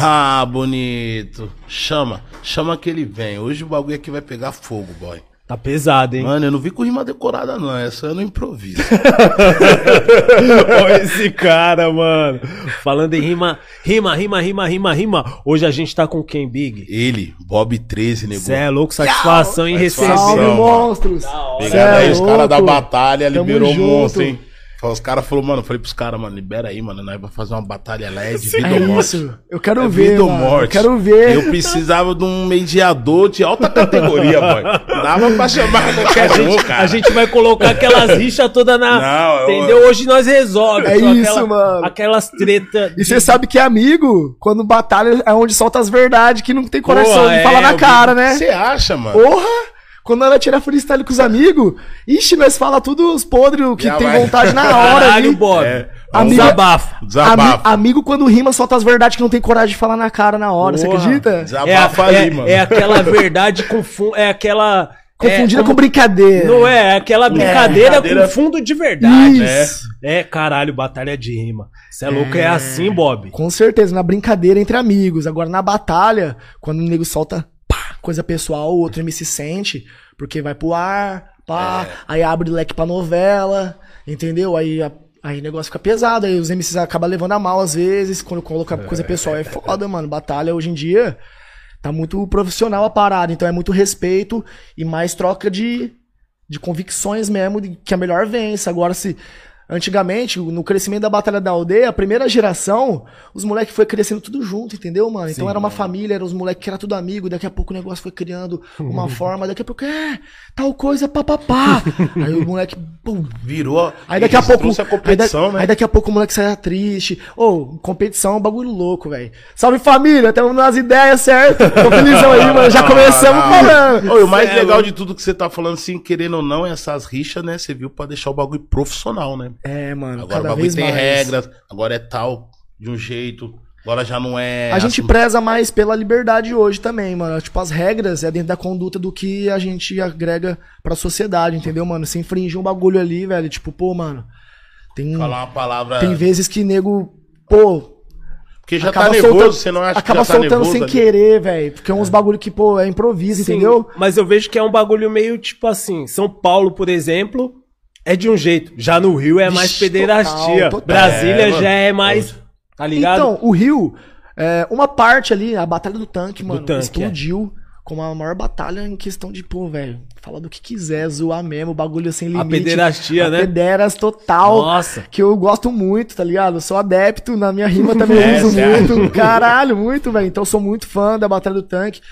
Ah, bonito. Chama, chama que ele vem. Hoje o bagulho aqui vai pegar fogo, boy. Tá pesado, hein? Mano, eu não vi com rima decorada, não. Essa eu não improviso. Olha esse cara, mano. Falando em rima, rima, rima, rima, rima, rima. Hoje a gente tá com quem, Big? Ele, Bob 13, nego. Cê é louco, satisfação em receber. Salve, mano. monstros! Obrigado é aí, os caras da batalha Tamo liberou junto. monstro, hein? Os caras falaram, mano, eu falei pros caras, mano, libera aí, mano, nós vamos fazer uma batalha LED, vida É ou morte. isso. Eu quero É ver, vida ou mano. morte. Eu quero ver. Eu precisava de um mediador de alta categoria, boy. Dava pra chamar qualquer um, cara. A gente vai colocar aquelas rixas todas na. Não, eu- entendeu? Hoje nós resolve. É isso, mano. Aquelas tretas. E você sabe que é amigo, quando batalha é onde solta as verdades, que não tem coração de falar é, na eu vi. cara, né? Você acha, mano? Porra! Quando ela tira freestyle com os amigos, ixi, nós fala tudo os podres, o que Já tem vai. vontade na hora Caralho, ali. Bob. É. Amigo- Desabafo. Desabafo. Ami- amigo quando rima solta as verdades que não tem coragem de falar na cara na hora, você acredita? É, a- Desabafa é- ali, mano. é aquela verdade com fundo. É aquela. Confundida é, com brincadeira. Não é, é aquela brincadeira brincadeira- com fundo de verdade. Isso. É, caralho, batalha de rima. Você é louco, é assim, Bob. Com certeza, na brincadeira entre amigos. Agora, na batalha, quando o nego solta coisa pessoal, o outro MC sente, porque vai pro ar, pá, É. aí abre leque pra novela, entendeu? Aí, a- aí o negócio fica pesado, aí os MCs acabam levando a mal às vezes, quando coloca coisa pessoal é foda, mano. Batalha hoje em dia tá muito profissional a parada, então é muito respeito e mais troca de, de convicções mesmo, de que a melhor vence. Agora, se. Antigamente, no crescimento da Batalha da Aldeia, a primeira geração, os moleques foi crescendo tudo junto, entendeu, mano? Então Sim, era uma mano. família, eram os moleques que era tudo amigo, daqui a pouco o negócio foi criando uma forma, daqui a pouco, é, tal coisa, papapá. aí o moleque, pum, Virou. Aí daqui a pouco. a aí, da- competição, né? aí daqui a pouco o moleque saia triste. Ô, competição é um bagulho louco, velho. Salve família, estamos nas ideias, certo? Tô felizão aí, mano. Já começamos falando. Ô, e o mais é legal de tudo que você tá falando, assim, querendo ou não, é essas rixas, né? Você viu pra deixar o bagulho profissional, né? É, mano, Agora o cada bagulho vez tem mais. regras, agora é tal, de um jeito, agora já não é. A gente preza mais pela liberdade hoje também, mano. Tipo, as regras é dentro da conduta do que a gente agrega pra sociedade, entendeu, mano? Se infringir um bagulho ali, velho, tipo, pô, mano. Tem, Falar uma palavra. tem vezes que nego, pô, Porque já acaba tá nervoso, soltando- você não acha acaba que já tá soltando sem ali? querer, velho. Porque é uns bagulho que, pô, é improviso, Sim, entendeu? Mas eu vejo que é um bagulho meio tipo assim. São Paulo, por exemplo, é de um jeito. Já no Rio é mais Vixe, pederastia. total, total. Brasília É, já é mais. Tá ligado? Então, o Rio, é, uma parte ali, a Batalha do Tanque, mano, Tanque, é. explodiu como a maior batalha em questão de, pô, velho, falar do que quiser, zoar mesmo, o bagulho sem limite. pederastia, a né? Pederas total. Nossa. Que eu gosto muito, tá ligado? Eu sou adepto, na minha rima também eu É, uso muito. Caralho, muito, velho. Então eu sou muito fã da Batalha do Tanque.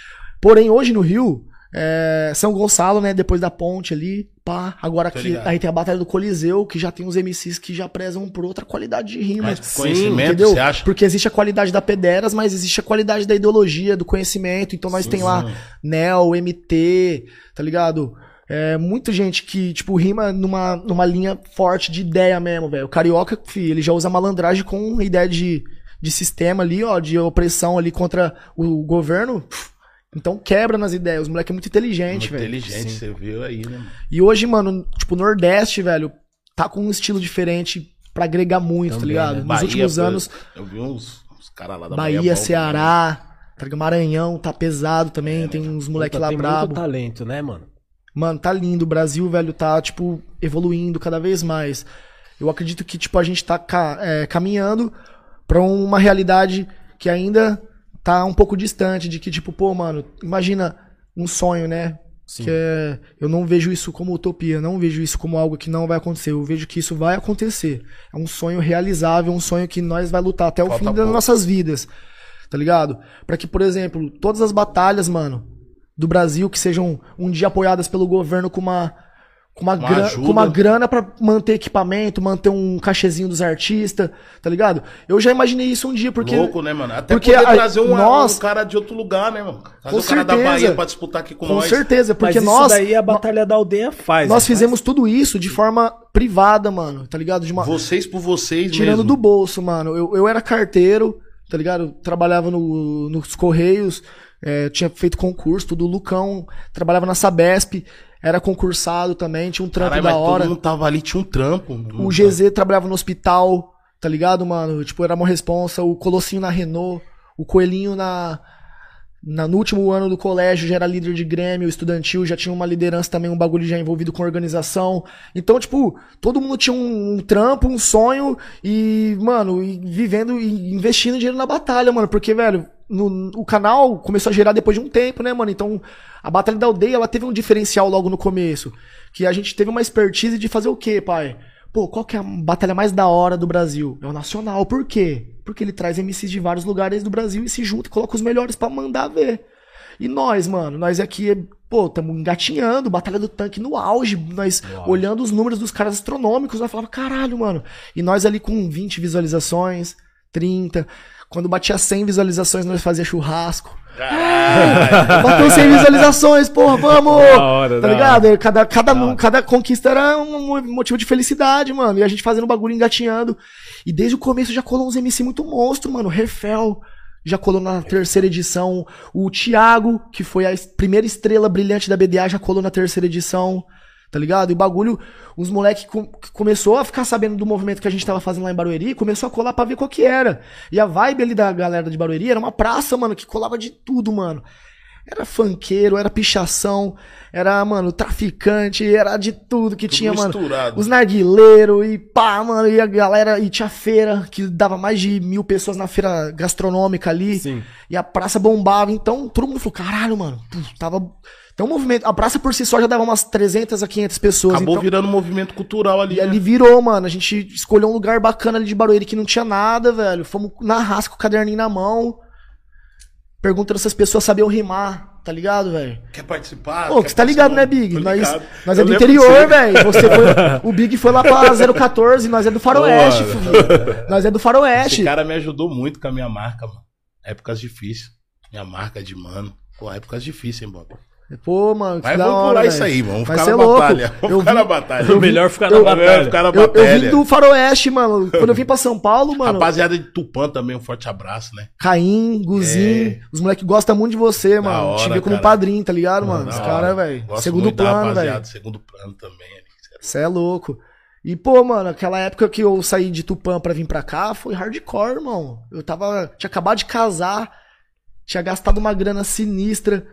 Porém, hoje no Rio, é, São Gonçalo, né? Depois da ponte ali, pá. Agora Tô aqui, ligado. aí tem a Batalha do Coliseu, que já tem uns MCs que já prezam por outra qualidade de rima. Mas conhecimento, Entendeu? você acha? Porque existe a qualidade da Pederas, mas existe a qualidade da ideologia, do conhecimento. Então nós Sim, tem lá sim. Nel, MT, tá ligado? É, muita gente que, tipo, rima numa, numa linha forte de ideia mesmo, velho. O carioca, fi, ele já usa malandragem com ideia de, de sistema ali, ó, de opressão ali contra o governo. Então quebra nas ideias. Os moleque é muito inteligente, Muito velho. inteligente, você viu aí, né? mano? E hoje, mano, tipo, o Nordeste, velho, tá com um estilo diferente pra agregar muito, tá Também, ligado? né? Nos Bahia, últimos anos, Eu vi uns, uns caras lá da Bahia, Bahia. Ceará, tá ligado? Maranhão tá pesado também, tem uns moleque Puta, lá tem brabo. muito talento, né, mano? Mano, tá lindo. O Brasil, velho, tá, tipo, evoluindo cada vez mais. Eu acredito que, tipo, a gente tá ca- é, caminhando pra uma realidade que ainda tá um pouco distante de que, tipo, pô, mano, imagina um sonho, né? Sim. Que é, eu não vejo isso como utopia, não vejo isso como algo que não vai acontecer. Eu vejo que isso vai acontecer. É um sonho realizável, um sonho que nós vai lutar até o Falta fim das pouco. nossas vidas. Tá ligado? Pra que, por exemplo, todas as batalhas, mano, do Brasil que sejam um dia apoiadas pelo governo com uma com uma, Uma gra- ajuda. com uma grana pra manter equipamento, manter um cachezinho dos artistas, tá ligado? Eu já imaginei isso um dia porque Louco, né, mano? Até porque poder a- trazer um, nós- um cara de outro lugar, né, mano? Trazer Com o cara da certeza. Bahia pra disputar aqui com, com nós. certeza, porque Mas nós isso daí a Batalha da Aldeia faz. nós não fizemos tudo isso de forma privada, mano, tá ligado? De uma Vocês por vocês tirando mesmo. do bolso, mano. Eu, eu era carteiro, tá ligado? Eu trabalhava no, nos Correios, é, tinha feito concurso, tudo. O Lucão trabalhava na Sabesp, era concursado também, tinha um trampo Caralho, da hora. todo mundo tava ali, tinha um trampo. O GZ trabalhava no hospital, tá ligado, mano? Tipo, era uma responsa. O Colossinho na Renault. O Coelhinho na, na- no último ano do colégio já era líder de grêmio estudantil, já tinha uma liderança também, um bagulho já envolvido com organização. Então, tipo, todo mundo tinha um, um trampo, um sonho e, mano, e vivendo e investindo dinheiro na batalha, mano. Porque, velho, no- o canal começou a gerar depois de um tempo, né, mano? Então, a Batalha da Aldeia, ela teve um diferencial logo no começo. Que a gente teve uma expertise de fazer o quê, pai? Pô, qual que é a batalha mais da hora do Brasil? É o Nacional. Por quê? Porque ele traz MCs de vários lugares do Brasil e se junta e coloca os melhores pra mandar ver. E nós, mano, nós aqui, pô, tamo engatinhando, Batalha do Tanque no auge, nós olhando os números dos caras astronômicos, nós falava, caralho, mano. E nós ali com 20 visualizações, 30. Quando batia 100 visualizações, nós fazia churrasco. Bateu 100 visualizações, porra, vamos! Hora, tá ligado? Cada, cada, cada conquista era um motivo de felicidade, mano. E a gente fazendo bagulho engatinhando. E desde o começo já colou uns MC muito monstro, mano. Refel já colou na terceira edição. O Thiago, que foi a primeira estrela brilhante da BDA, já colou na terceira edição. Tá ligado? E o bagulho, os moleques com, começou a ficar sabendo do movimento que a gente tava fazendo lá em Barueri, começou a colar pra ver qual que era. E a vibe ali da galera de Barueri era uma praça, mano, que colava de tudo, mano. Era funkeiro, era pichação, era, mano, traficante, era de tudo que tinha, mano. misturado. Os narguileiros e pá, mano, e a galera, e tinha feira, que dava mais de mil pessoas na feira gastronômica ali. Sim. E a praça bombava, então todo mundo falou, caralho, mano, tava... Então o movimento, a praça por si só já dava umas 300 a 500 pessoas. Acabou então, virando um movimento cultural ali. e ali virou, mano. A gente escolheu um lugar bacana ali de Barueri que não tinha nada, velho. Fomos na rasca com o caderninho na mão. Perguntando se as pessoas sabiam rimar, tá ligado, velho? Quer participar? Pô, Quer você tá ligado, né? Big? Nós, nós Eu é do interior, velho. Você foi. O Big foi lá pra 014, nós é do Faroeste, filho. Nós é do Faroeste. Esse cara me ajudou muito com a minha marca, mano. Épocas difíceis. Minha marca de mano. Pô, épocas difíceis, hein, Bob? Pô, mano, que Mas da vamos hora, pular isso aí, mano. Vamos Vai ficar ser na louco. batalha. Vamos Eu ficar vi- na batalha. O melhor ficar na eu- batalha. ficar na Eu, eu batalha. vim do Faroeste, mano. Quando eu vim pra São Paulo, mano. Rapaziada de Tupã também, um forte abraço, né? Caim, Guzinho, os moleques gostam muito de você, mano. hora, Te vê como cara. padrinho, tá ligado, mano? Os caras, velho. Segundo muito plano, velho. Segundo plano também. Você é louco. E, pô, mano, aquela época que eu saí de Tupã pra vir pra cá foi hardcore, irmão. Eu tava. Tinha acabado de casar, tinha gastado uma grana sinistra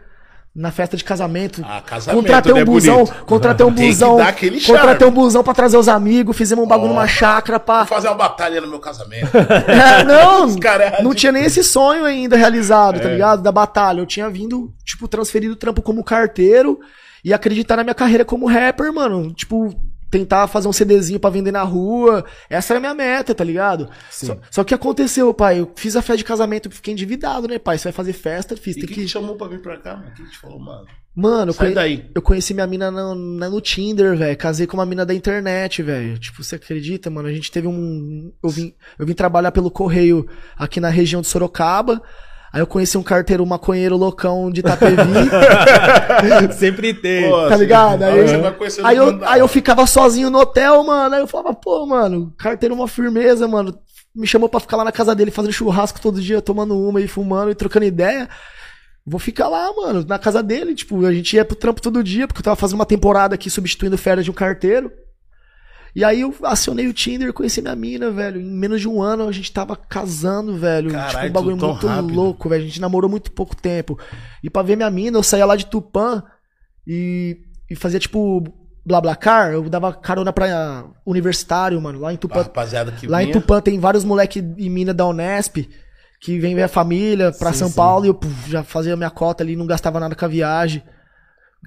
na festa de casamento. Ah, casamento, Contratei um né, busão, bonito? contratei um busão. Contratei um busão pra trazer os amigos, fizemos um bagulho Ó. numa chácara, pá. Vou fazer uma batalha no meu casamento. É, não, é não tinha nem esse sonho ainda realizado, tá É. ligado? Da batalha. Eu tinha vindo, tipo, transferido o trampo como carteiro e acreditar na minha carreira como rapper, mano. Tipo, tentar fazer um CDzinho pra vender na rua. Essa era a minha meta, tá ligado? Só, só que aconteceu, pai. Eu fiz a festa de casamento, fiquei endividado, né, pai? Você vai fazer festa, fiz. E Tem quem que. chamou pra vir pra cá, mano? Quem te falou, mano? Mano, eu conhe- daí. eu conheci minha mina no, no Tinder, velho. Casei com uma mina da internet, velho. Tipo, você acredita, mano? A gente teve um. Eu vim, eu vim trabalhar pelo correio aqui na região de Sorocaba. Aí eu conheci um carteiro maconheiro loucão de Itapevi, Sempre tem. Pô, tá ligado? Aí, você vai conhecer aí, eu, aí eu ficava sozinho no hotel, mano. Aí eu falava, pô, mano, carteiro uma firmeza, mano. Me chamou pra ficar lá na casa dele fazendo churrasco todo dia, tomando uma e fumando e trocando ideia. Vou ficar lá, mano, na casa dele. Tipo, a gente ia pro trampo todo dia, porque eu tava fazendo uma temporada aqui substituindo férias de um carteiro. E aí eu acionei o Tinder, conheci minha mina, velho. Em menos de um ano a gente tava casando, velho. Caralho, tipo, um bagulho muito rápido. louco, velho. A gente namorou muito pouco tempo. E pra ver minha mina, eu saía lá de Tupã e, e fazia tipo BlaBlaCar. Eu dava carona pra universitário, mano. Lá em Tupã, rapaziada que lá em vinha. Tupã tem vários moleque e mina da Unesp que vem ver a família pra Sim, São sim. Paulo e eu puf, já fazia minha cota ali, não gastava nada com a viagem.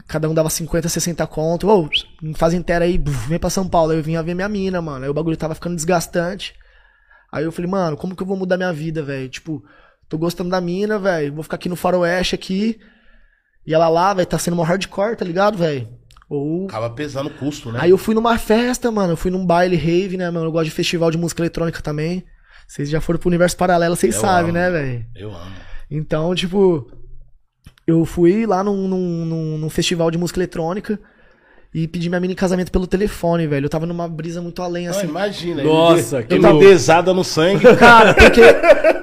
Cada um dava 50, 60 conto. Ô, me faz inteira aí, buf, vem pra São Paulo. Aí eu vinha ver minha mina, mano. Aí o bagulho tava ficando desgastante. Aí eu falei, mano, como que eu vou mudar minha vida, velho? Tipo, tô gostando da mina, velho. Vou ficar aqui no faroeste aqui. E ela lá, velho, tá sendo uma hardcore, tá ligado, velho? Ou Acaba pesando o custo, né? Aí eu fui numa festa, mano. Eu fui num baile rave, né, mano? Eu gosto de festival de música eletrônica também. Vocês já foram pro universo paralelo, vocês Eu sabem, amo. né, velho? Eu amo. Então, tipo, eu fui lá num, num, num- num festival de música eletrônica e pedi minha mina em casamento pelo telefone, velho. Eu tava numa brisa muito além, Não, assim. imagina. Nossa, que tá louco. desada no sangue. Cara, porque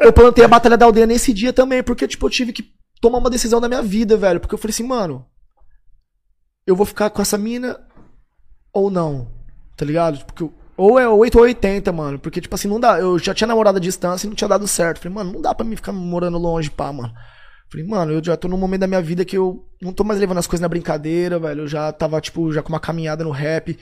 eu plantei a Batalha da Aldeia nesse dia também, porque, tipo, eu tive que tomar uma decisão da minha vida, velho. Porque eu falei assim, mano, eu vou ficar com essa mina ou não? Tá ligado? Porque eu, Ou é 8 ou 80, mano. Porque, tipo assim, não dá. Eu já tinha namorado à distância e não tinha dado certo. Falei, mano, não dá pra mim ficar morando longe, pá, mano. Falei, mano, eu já tô num momento da minha vida que eu não tô mais levando as coisas na brincadeira, velho. Eu já tava, tipo, já com uma caminhada no rap.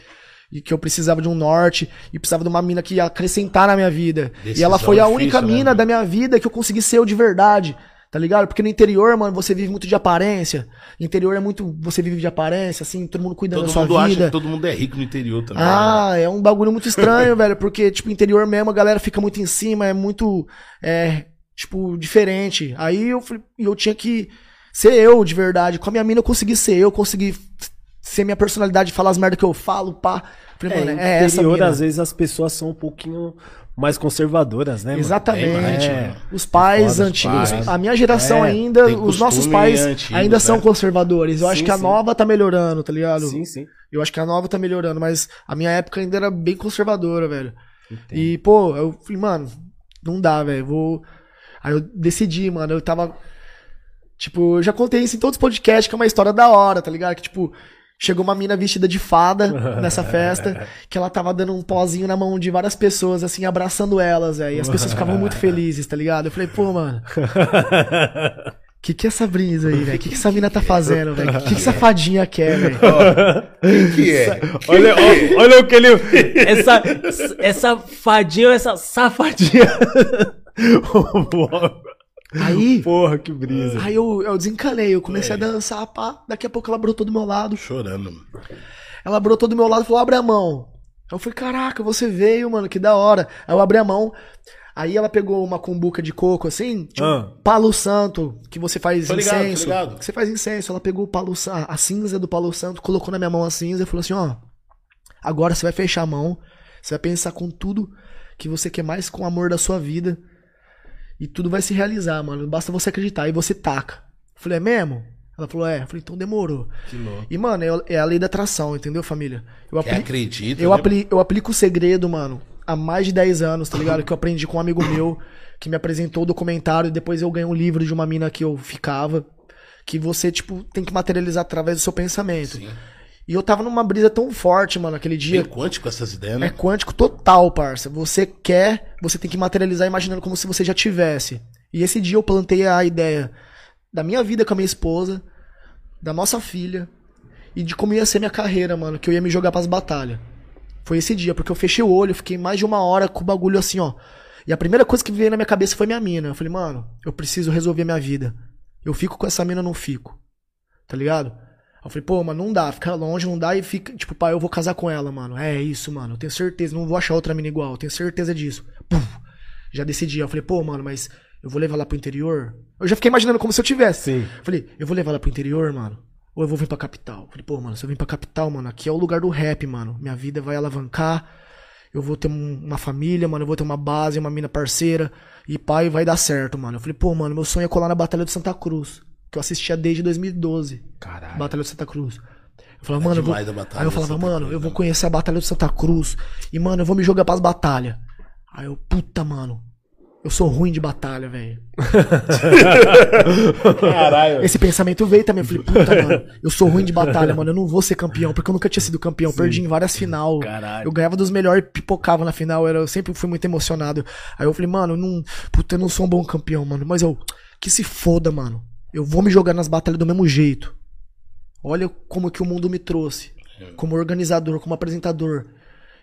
E que eu precisava de um norte. E precisava de uma mina que ia acrescentar na minha vida. e Decisão ela foi a difícil, única né, mina da minha vida que eu consegui ser eu de verdade. Tá ligado? Porque no interior, mano, você vive muito de aparência. Interior é muito. Você vive de aparência, assim, todo mundo cuidando Todo da sua mundo acha vida. que todo mundo é rico no interior também. né? Ah, é um bagulho muito estranho, velho, porque, tipo, interior mesmo, a galera fica muito em cima, é muito, é, tipo, diferente. Aí eu, falei- eu tinha que ser eu, de verdade. Com a minha mina eu consegui ser eu, consegui ser minha personalidade, falar as merdas que eu falo, pá. Falei, É, mano, no é essa interior, mina. às vezes, as pessoas são um pouquinho mais conservadoras, né, mano? Exatamente. É. Os pais Foda, os antigos, pais. a minha geração É, ainda, os nossos pais antigo, ainda são né? conservadores. Eu acho Sim, que a sim. nova tá melhorando, tá ligado? Sim, sim. Eu acho que a nova tá melhorando, mas a minha época ainda era bem conservadora, velho. Entendo. E, pô, eu falei, mano, não dá, velho. Vou. Aí eu decidi, mano. Eu tava. Tipo, eu já contei isso em todos os podcasts, que é uma história da hora, tá ligado? Que, tipo, chegou uma mina vestida de fada nessa festa, que ela tava dando um pozinho na mão de várias pessoas, assim, abraçando elas, velho. E as pessoas ficavam muito felizes, tá ligado? Eu falei, pô, mano. Que que é essa brisa aí, velho? Que que essa mina tá fazendo, velho? Que que essa fadinha quer, velho? Quem que é? Olha, ó- olha o que ele. Essa, essa fadinha, essa safadinha. Aí, Porra, que brisa. aí eu, eu desencanei, eu comecei a dançar, pá. Daqui a pouco ela brotou do meu lado. Chorando. Ela brotou do meu lado e falou: abre a mão. Eu falei, caraca, você veio, mano, que da hora. Aí eu abri a mão. Aí ela pegou uma cumbuca de coco, assim, tipo, Ah. palo santo, que você faz Tô ligado, incenso. ligado. Que você faz incenso. Ela pegou o palo a cinza do palo santo, colocou na minha mão a cinza e falou assim, ó. Agora você vai fechar a mão. Você vai pensar com tudo que você quer mais com o amor da sua vida. E tudo vai se realizar, mano. Basta você acreditar. E você taca. Eu falei, é mesmo? Ela falou, é. Eu falei, então demorou. Que louco. E, mano, é, é a lei da atração, entendeu, família? Eu, apli- acredita, eu, né, apli- eu aplico o segredo, mano, há mais de 10 anos, tá ligado? Que eu aprendi com um amigo meu, que me apresentou o documentário, e depois eu ganhei um livro de uma mina que eu ficava, que você, tipo, tem que materializar através do seu pensamento. Sim. E eu tava numa brisa tão forte, mano, aquele dia. Bem quântico essas ideias, É né? quântico total, parça. Você quer, você tem que materializar imaginando como se você já tivesse. E esse dia eu plantei a ideia da minha vida com a minha esposa, da nossa filha e de como ia ser minha carreira, mano, que eu ia me jogar pras batalhas. Foi esse dia, porque eu fechei o olho, fiquei mais de uma hora com o bagulho assim, ó. E a primeira coisa que veio na minha cabeça foi minha mina. Eu falei, mano, eu preciso resolver minha vida. Eu fico com essa mina não fico? Tá ligado? Eu falei, pô, mano, não dá, fica longe, não dá e fica, tipo, pai, eu vou casar com ela, mano. É isso, mano, eu tenho certeza, não vou achar outra mina igual, eu tenho certeza disso. Puf, já decidi. Eu falei, pô, mano, mas eu vou levar ela pro interior? Eu já fiquei imaginando como se eu tivesse. Sim. Falei, eu vou levar ela pro interior, mano? Ou eu vou vir pra capital? Falei, pô, mano, se eu vim pra capital, mano, aqui é o lugar do rap, mano. Minha vida vai alavancar. Eu vou ter um- uma família, mano. Eu vou ter uma base, uma mina parceira. E pai, vai dar certo, mano. Eu falei, pô, mano, meu sonho é colar na Batalha de Santa Cruz. Que eu assistia desde 2012. Caralho. Batalha de Santa Cruz. Eu falava, É mano, eu vou... aí eu falava, Santa mano, Cruz, eu vou né? conhecer a Batalha de Santa Cruz. E, mano, eu vou me jogar pras batalhas. Aí eu, puta, mano. Eu sou ruim de batalha, velho. Caralho. Esse pensamento veio também. Eu falei, puta, mano, eu sou ruim de batalha, mano. Eu não vou ser campeão, porque eu nunca tinha sido campeão. Perdi em várias final. Caralho. Eu ganhava dos melhores e pipocava na final. Era, eu sempre fui muito emocionado. Aí eu falei, mano, eu não. Puta, eu não sou um bom campeão, mano. Mas eu. Que se foda, mano. Eu vou me jogar nas batalhas do mesmo jeito. Olha como que o mundo me trouxe. Como organizador, como apresentador.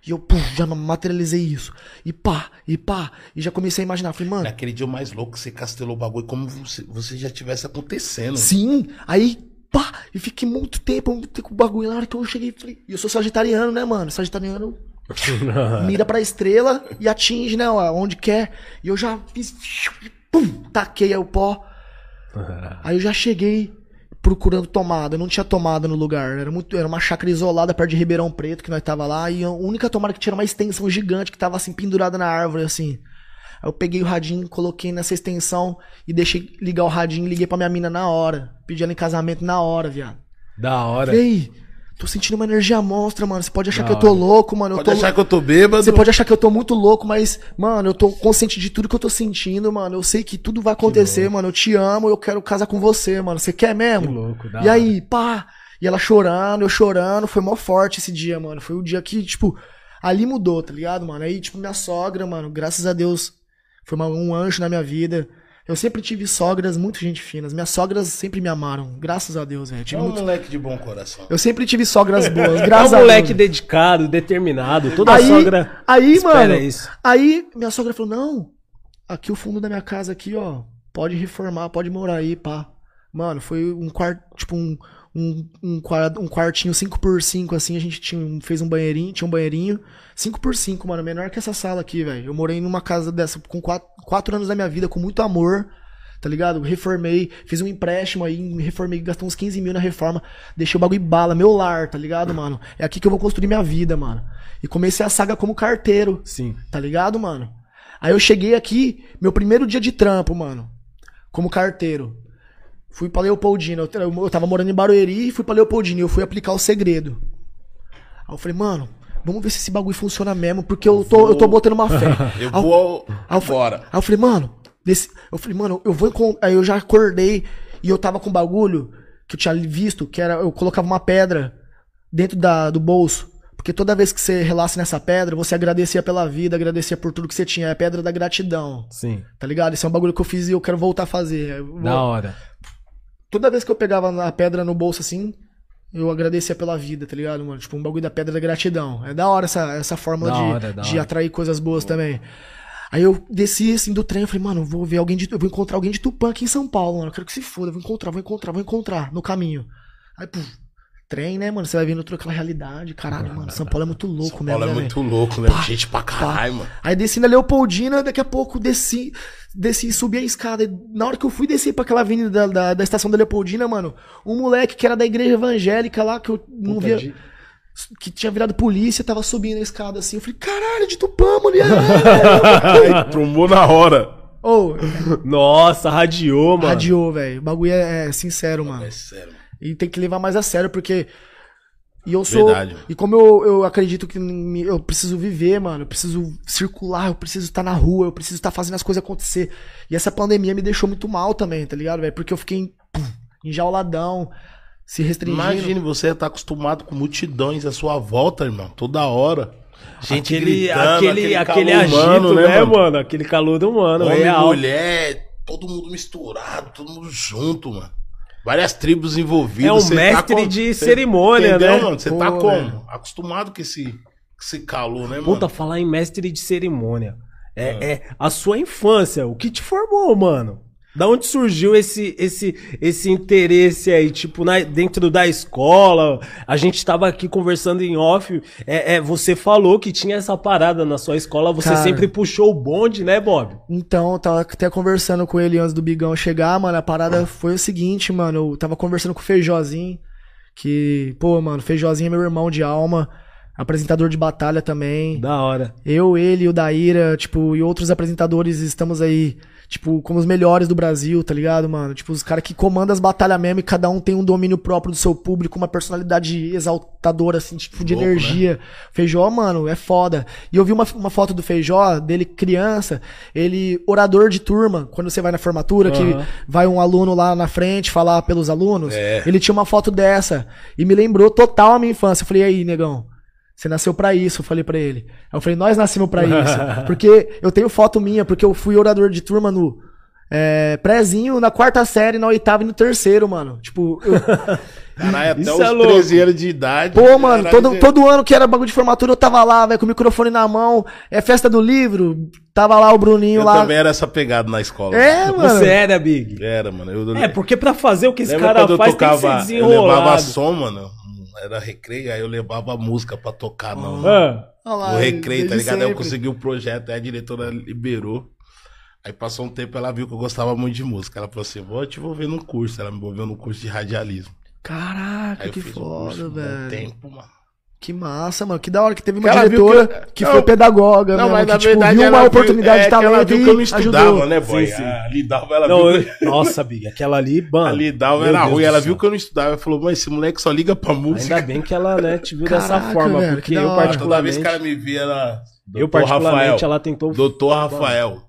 E eu, pum, já materializei isso. E pá, e pá. E já comecei a imaginar. Falei, mano. Naquele dia mais louco, você castelou o bagulho como se você já tivesse acontecendo. Sim, aí, pá, e fiquei muito tempo, muito tempo com o bagulho. Na hora que eu cheguei, falei, e eu sou sagitariano, né, mano? Sagitariano mira pra estrela e atinge, né, ó, onde quer. E eu já fiz, pum, taquei aí o pó. Aí eu já cheguei procurando tomada, não tinha tomada no lugar. Era muito, era uma chácara isolada perto de Ribeirão Preto que nós tava lá e a única tomada que tinha era uma extensão gigante que tava assim pendurada na árvore assim. Aí eu peguei o radinho, coloquei nessa extensão e deixei ligar o radinho e liguei pra minha mina na hora. Pedi ela em casamento na hora, viado. Da hora. Falei, tô sentindo uma energia monstra, mano. Você pode achar Da que eu tô hora. louco, mano. Eu Pode tô achar que eu tô bêbado. você pode achar que eu tô muito louco, mas, mano, eu tô consciente de tudo que eu tô sentindo, mano. Eu sei que tudo vai acontecer, mano. Eu te amo, eu quero casar com você, mano. Você quer mesmo? Que louco, da E aí, pá. E ela chorando, eu chorando. Foi mó forte esse dia, mano. Foi o dia que, tipo, Ali mudou, tá ligado, mano? Aí, tipo, minha sogra, mano, graças a Deus, foi um anjo na minha vida. Eu sempre tive sogras muito gente finas. Minhas sogras sempre me amaram, graças a Deus, velho. É um muito- moleque de bom coração. Eu sempre tive sogras boas, É graças um a moleque Deus. dedicado, determinado. Toda aí, sogra aí, espera mano, isso. aí minha sogra falou: "Não, aqui o fundo da minha casa aqui, ó, pode reformar, pode morar aí, pá". Mano, foi um quarto, tipo um um, um, quar- um quartinho 5x5, assim, a gente tinha, fez um banheirinho, tinha um banheirinho, 5x5, mano, menor que essa sala aqui, velho. Eu morei numa casa dessa com 4, quatro anos da minha vida, com muito amor, tá ligado? Reformei, fiz um empréstimo aí, reformei, gastou uns 15 mil na reforma, deixei o bagulho bala, meu lar, tá ligado, mano? É aqui que eu vou construir minha vida, mano. E comecei a saga como carteiro, Sim. tá ligado, mano? Aí eu cheguei aqui, meu primeiro dia de trampo, mano, como carteiro. Fui pra Leopoldina, eu, eu tava morando em Barueri e fui pra Leopoldina e eu fui aplicar o segredo. Aí eu falei, mano, vamos ver se esse bagulho funciona mesmo, porque eu tô, eu tô botando uma fé. Eu Aí vou Aí eu, agora. aí eu falei, mano, desse, eu falei, mano, eu vou Aí eu já acordei e eu tava com um bagulho que eu tinha visto, que era, eu colocava uma pedra dentro da, do bolso. Porque toda vez que você relasse nessa pedra, você agradecia pela vida, agradecia por tudo que você tinha. É a pedra da gratidão. Sim. Tá ligado? Esse é um bagulho que eu fiz e eu quero voltar a fazer. Eu vou- Da hora. Toda vez que eu pegava a pedra no bolso assim, eu agradecia pela vida, tá ligado, mano? Tipo, um bagulho da pedra da gratidão. É da hora essa, essa fórmula Da de, hora, de hora. atrair coisas boas também. Aí eu desci assim do trem, eu falei, mano, eu vou ver alguém de. Eu vou encontrar alguém de Tupã aqui em São Paulo, mano. Eu quero que se foda, eu vou encontrar, vou encontrar, vou encontrar no caminho. Aí, puf, trem, né, mano? Você vai vendo toda aquela realidade. Caralho, mano, São Paulo é muito louco São mesmo. Paulo é né, muito velho? louco, né? Pá, Gente pra pá. caralho, mano. Aí desci na Leopoldina, daqui a pouco desci, desci e subi a escada. E Na hora que eu fui descer pra aquela avenida da, da, da estação da Leopoldina, mano, um moleque que era da igreja evangélica lá, que eu não Puta via. de- Que tinha virado polícia, tava subindo a escada assim. Eu falei, caralho, de Tupã, mano. e aí?" Trombou na hora. Ô, Nossa, radiou, mano. radiou, velho. O bagulho é, é sincero, mano. É sério. E tem que levar mais a sério, porque. E eu sou. Verdade. E como eu, eu acredito que eu preciso viver, mano. Eu preciso circular, eu preciso estar na rua, eu preciso estar fazendo as coisas acontecer. E essa pandemia me deixou muito mal também, tá ligado, velho? Porque eu fiquei pum, enjauladão, se restringindo. Imagine você tá acostumado com multidões à sua volta, irmão, toda hora. Gente aquele, gritando, aquele, aquele, calor agito, humano, né, mano? Aquele calor humano, Homem, real. mulher, todo mundo misturado, todo mundo junto, mano. Várias tribos envolvidas. É um você mestre com- de você- cerimônia, entendeu, né? mano? Você Pô, tá como? velho. Acostumado com esse, com esse calor, né, mano? Puta, falar em mestre de cerimônia. É, é a sua infância, o que te formou, mano? Da onde surgiu esse esse esse interesse aí, tipo, na- dentro da escola? A gente tava aqui conversando em off. É, é, você falou que tinha essa parada na sua escola, você Cara. sempre puxou o bonde, né, Bob? Então, eu tava até conversando com ele antes do Bigão chegar, mano. A parada foi o seguinte, mano. Eu tava conversando com o Feijozinho, que, pô, mano, Feijozinho é meu irmão de alma, apresentador de batalha também. Da hora. Eu, ele, o Daíra, tipo, e outros apresentadores estamos aí, tipo, como os melhores do Brasil, tá ligado, mano? Tipo, os caras que comandam as batalhas mesmo e cada um tem um domínio próprio do seu público, uma personalidade exaltadora, assim, tipo, de Louco, né? energia. Feijó, mano, é foda. E eu vi uma, uma foto do Feijó, dele criança, ele orador de turma, quando você vai na formatura, que Aham. vai um aluno lá na frente falar pelos alunos. É. Ele tinha uma foto dessa. E me lembrou total a minha infância. Eu falei, e aí, negão? Você nasceu pra isso, eu falei pra ele. Aí eu falei, nós nascemos pra isso. Porque eu tenho foto minha, porque eu fui orador de turma no é, prézinho, na quarta série, na oitava e no terceiro, mano. Tipo, eu- Caralho, até Isso os é louco. 13 anos de idade. pô, mano, caralho, todo, todo ano que era bagulho de formatura, eu tava lá, velho, com o microfone na mão. É festa do livro, tava lá o Bruninho Eu lá. também era essa pegada na escola. É, mano. Você era, Big. Era, mano. Eu, É, porque pra fazer o que esse Lembra cara quando eu faz tem que ser tocava, eu levava desenrolado. som, mano. Era recreio, aí eu levava música pra tocar no, Ah, no recreio, tá ligado? Aí eu consegui o projeto, aí a diretora liberou. Aí passou um tempo, ela viu que eu gostava muito de música. Ela falou assim: vou te envolver num curso. Ela me envolveu num curso de radialismo. Caraca, Aí eu que fiz um foda, um velho. tempo, mano. Que massa, mano. Que da hora que teve uma viu diretora que que, eu- foi Não, pedagoga, Não, mesmo, mas que, na tipo, verdade viu uma viu- oportunidade é, de que ela talento viu que eu não estudava, ajudou. né, boy? Sim, sim. A Lidalva, ela não, viu que... eu- Nossa, Big, aquela ali, mano. A Lidalva era Deus ruim, ela céu. viu que eu não estudava. Ela falou, mas esse moleque só liga pra música. Ainda bem que ela, né, te viu dessa Caraca, forma, velho, porque que eu. Ah, Toda vez particularmente... que ela me via, ela... Eu Doutor particularmente, Rafael. ela tentou... Doutor Rafael.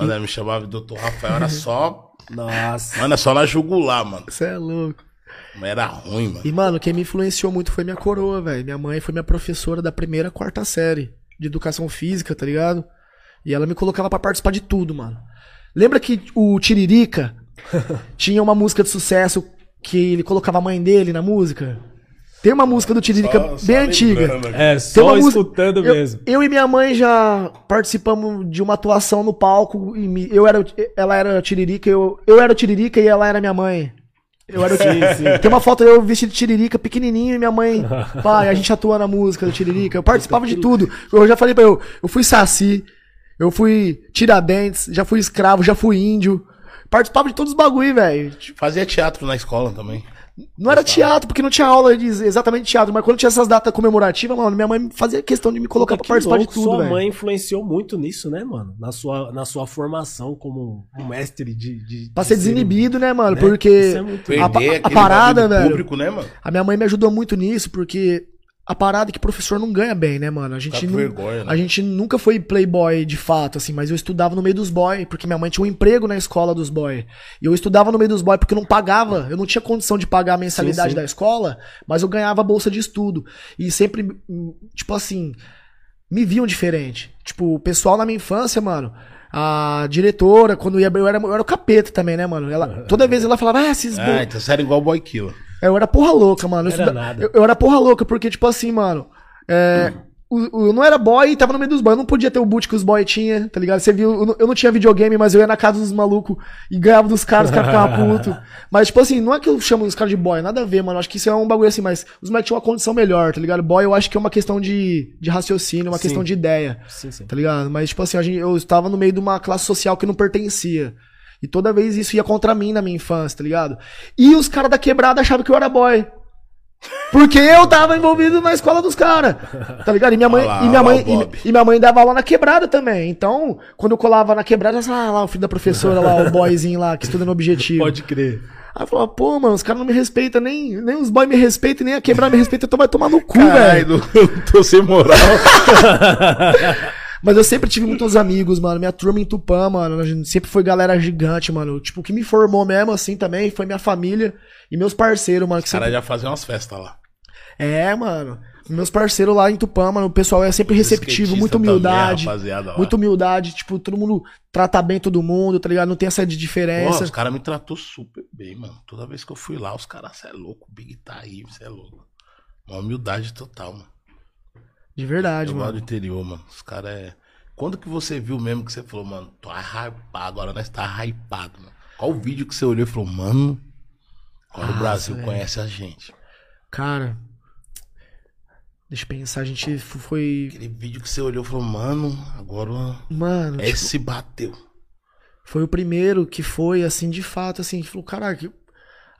Ela me chamava de Doutor Rafael, era só... Nossa. Mano, é só na jugular, mano. Você é louco. Mas era ruim, mano. E, mano, quem me influenciou muito foi minha coroa, velho. Minha mãe foi minha professora da primeira à quarta série de educação física, tá ligado? E ela me colocava pra participar de tudo, mano. Lembra que o Tiririca tinha uma música de sucesso que ele colocava a mãe dele na música? Tem uma música do Tiririca Só- só bem antiga. lembrando aqui. É, Tem só uma música- escutando eu, mesmo. Eu e minha mãe já participamos de uma atuação no palco. E me- eu era, o- ela era a Tiririca, eu, eu era o Tiririca e ela era minha mãe. Eu era o Tiririca. Tem uma foto eu vestido de Tiririca, pequenininho, e minha mãe, pai, a gente atua na música do Tiririca. Eu participava de tudo. Eu já falei pra eu, eu fui saci, eu fui tiradentes, já fui escravo, já fui índio. Participava de todos os bagulho, velho. Fazia teatro na escola também. Não era teatro, porque não tinha aula de exatamente teatro, mas quando tinha essas datas comemorativas, mano, minha mãe fazia questão de me colocar pra Que participar louco, de tudo, Sua velho. mãe influenciou muito nisso, né, mano? Na sua, na sua formação como um mestre de. de Pra de ser desinibido, né, mano? né? Porque Isso é muito- a, a aquele parada, velho. público, né, mano? A minha mãe me ajudou muito nisso, porque a parada é que professor não ganha bem, né, mano? A gente, vergonha, né? a gente nunca foi playboy de fato, assim, mas eu estudava no meio dos boy, porque minha mãe tinha um emprego na escola dos boy. E eu estudava no meio dos boy porque eu não pagava, eu não tinha condição de pagar a mensalidade Sim, sim. da escola, mas eu ganhava bolsa de estudo. E sempre, hum, tipo assim, me viam diferente. Tipo, o pessoal na minha infância, mano. A diretora, quando ia, eu era, eu era o capeta também, né, mano? Ela, toda vez ela falava, ah, esses bo- Ah, então você era igual o Boy Killer. eu era porra louca, mano. Eu, Era eu, eu era porra louca, porque, tipo assim, mano. É, o- o- eu não era boy e tava no meio dos boys. Eu não podia ter o boot que os boys tinham, tá ligado? Você viu, eu não, eu não tinha videogame, mas eu ia na casa dos malucos e ganhava dos caras, os caras ficavam putos. Mas, tipo assim, não é que eu chamo os caras de boy, nada a ver, mano. Acho que isso é um bagulho assim, mas os moleques tinham uma condição melhor, tá ligado? Boy, eu acho que é uma questão de, de raciocínio, uma Sim. questão de ideia. Sim, sim. Tá ligado? Mas, tipo assim, a gente, eu estava no meio de uma classe social que não pertencia. E toda vez isso ia contra mim na minha infância, tá ligado? E os caras da quebrada achavam que eu era boy. Porque eu tava envolvido na escola dos caras. Tá ligado? E minha mãe, lá, e minha mãe, e, e minha mãe dava aula na quebrada também. Então, quando eu colava na quebrada, eu falava, ah, lá, o filho da professora lá, o boyzinho lá, que estuda no objetivo. Pode crer. Aí eu falava, pô, mano, os caras não me respeitam, nem, nem os boys me respeitam, nem a quebrada me respeita, então vai tomar no cu, velho. Caralho, não tô sem moral. Mas eu sempre tive muitos amigos, mano. Minha turma em Tupã, mano. a gente Sempre foi galera gigante, mano. Tipo, o que me formou mesmo, assim, também foi minha família e meus parceiros, mano. Que Os caras sempre... já faziam umas festas lá. É, mano. Meus parceiros lá em Tupã, mano. O pessoal é sempre receptivo, muita também, humildade. lá. muita humildade. Tipo, todo mundo trata bem todo mundo, tá ligado? Não tem essa de Pô, diferença. os caras me tratou super bem, mano. Toda vez que eu fui lá, os caras, cê é louco, o Big tá aí, cê é louco. Uma humildade total, mano. De verdade, eu gosto do mano. interior, mano. Os caras é. Quando que você viu mesmo que você falou, mano, tô hypado, agora nós tá hypado, mano. Qual o vídeo que você olhou e falou, mano, agora o Nossa, Brasil velho. conhece a gente. Cara. Deixa eu pensar, a gente foi. Aquele vídeo que você olhou e falou, mano, agora Mano, tipo, esse bateu. Foi o primeiro que foi, assim, de fato, assim, que falou, caraca,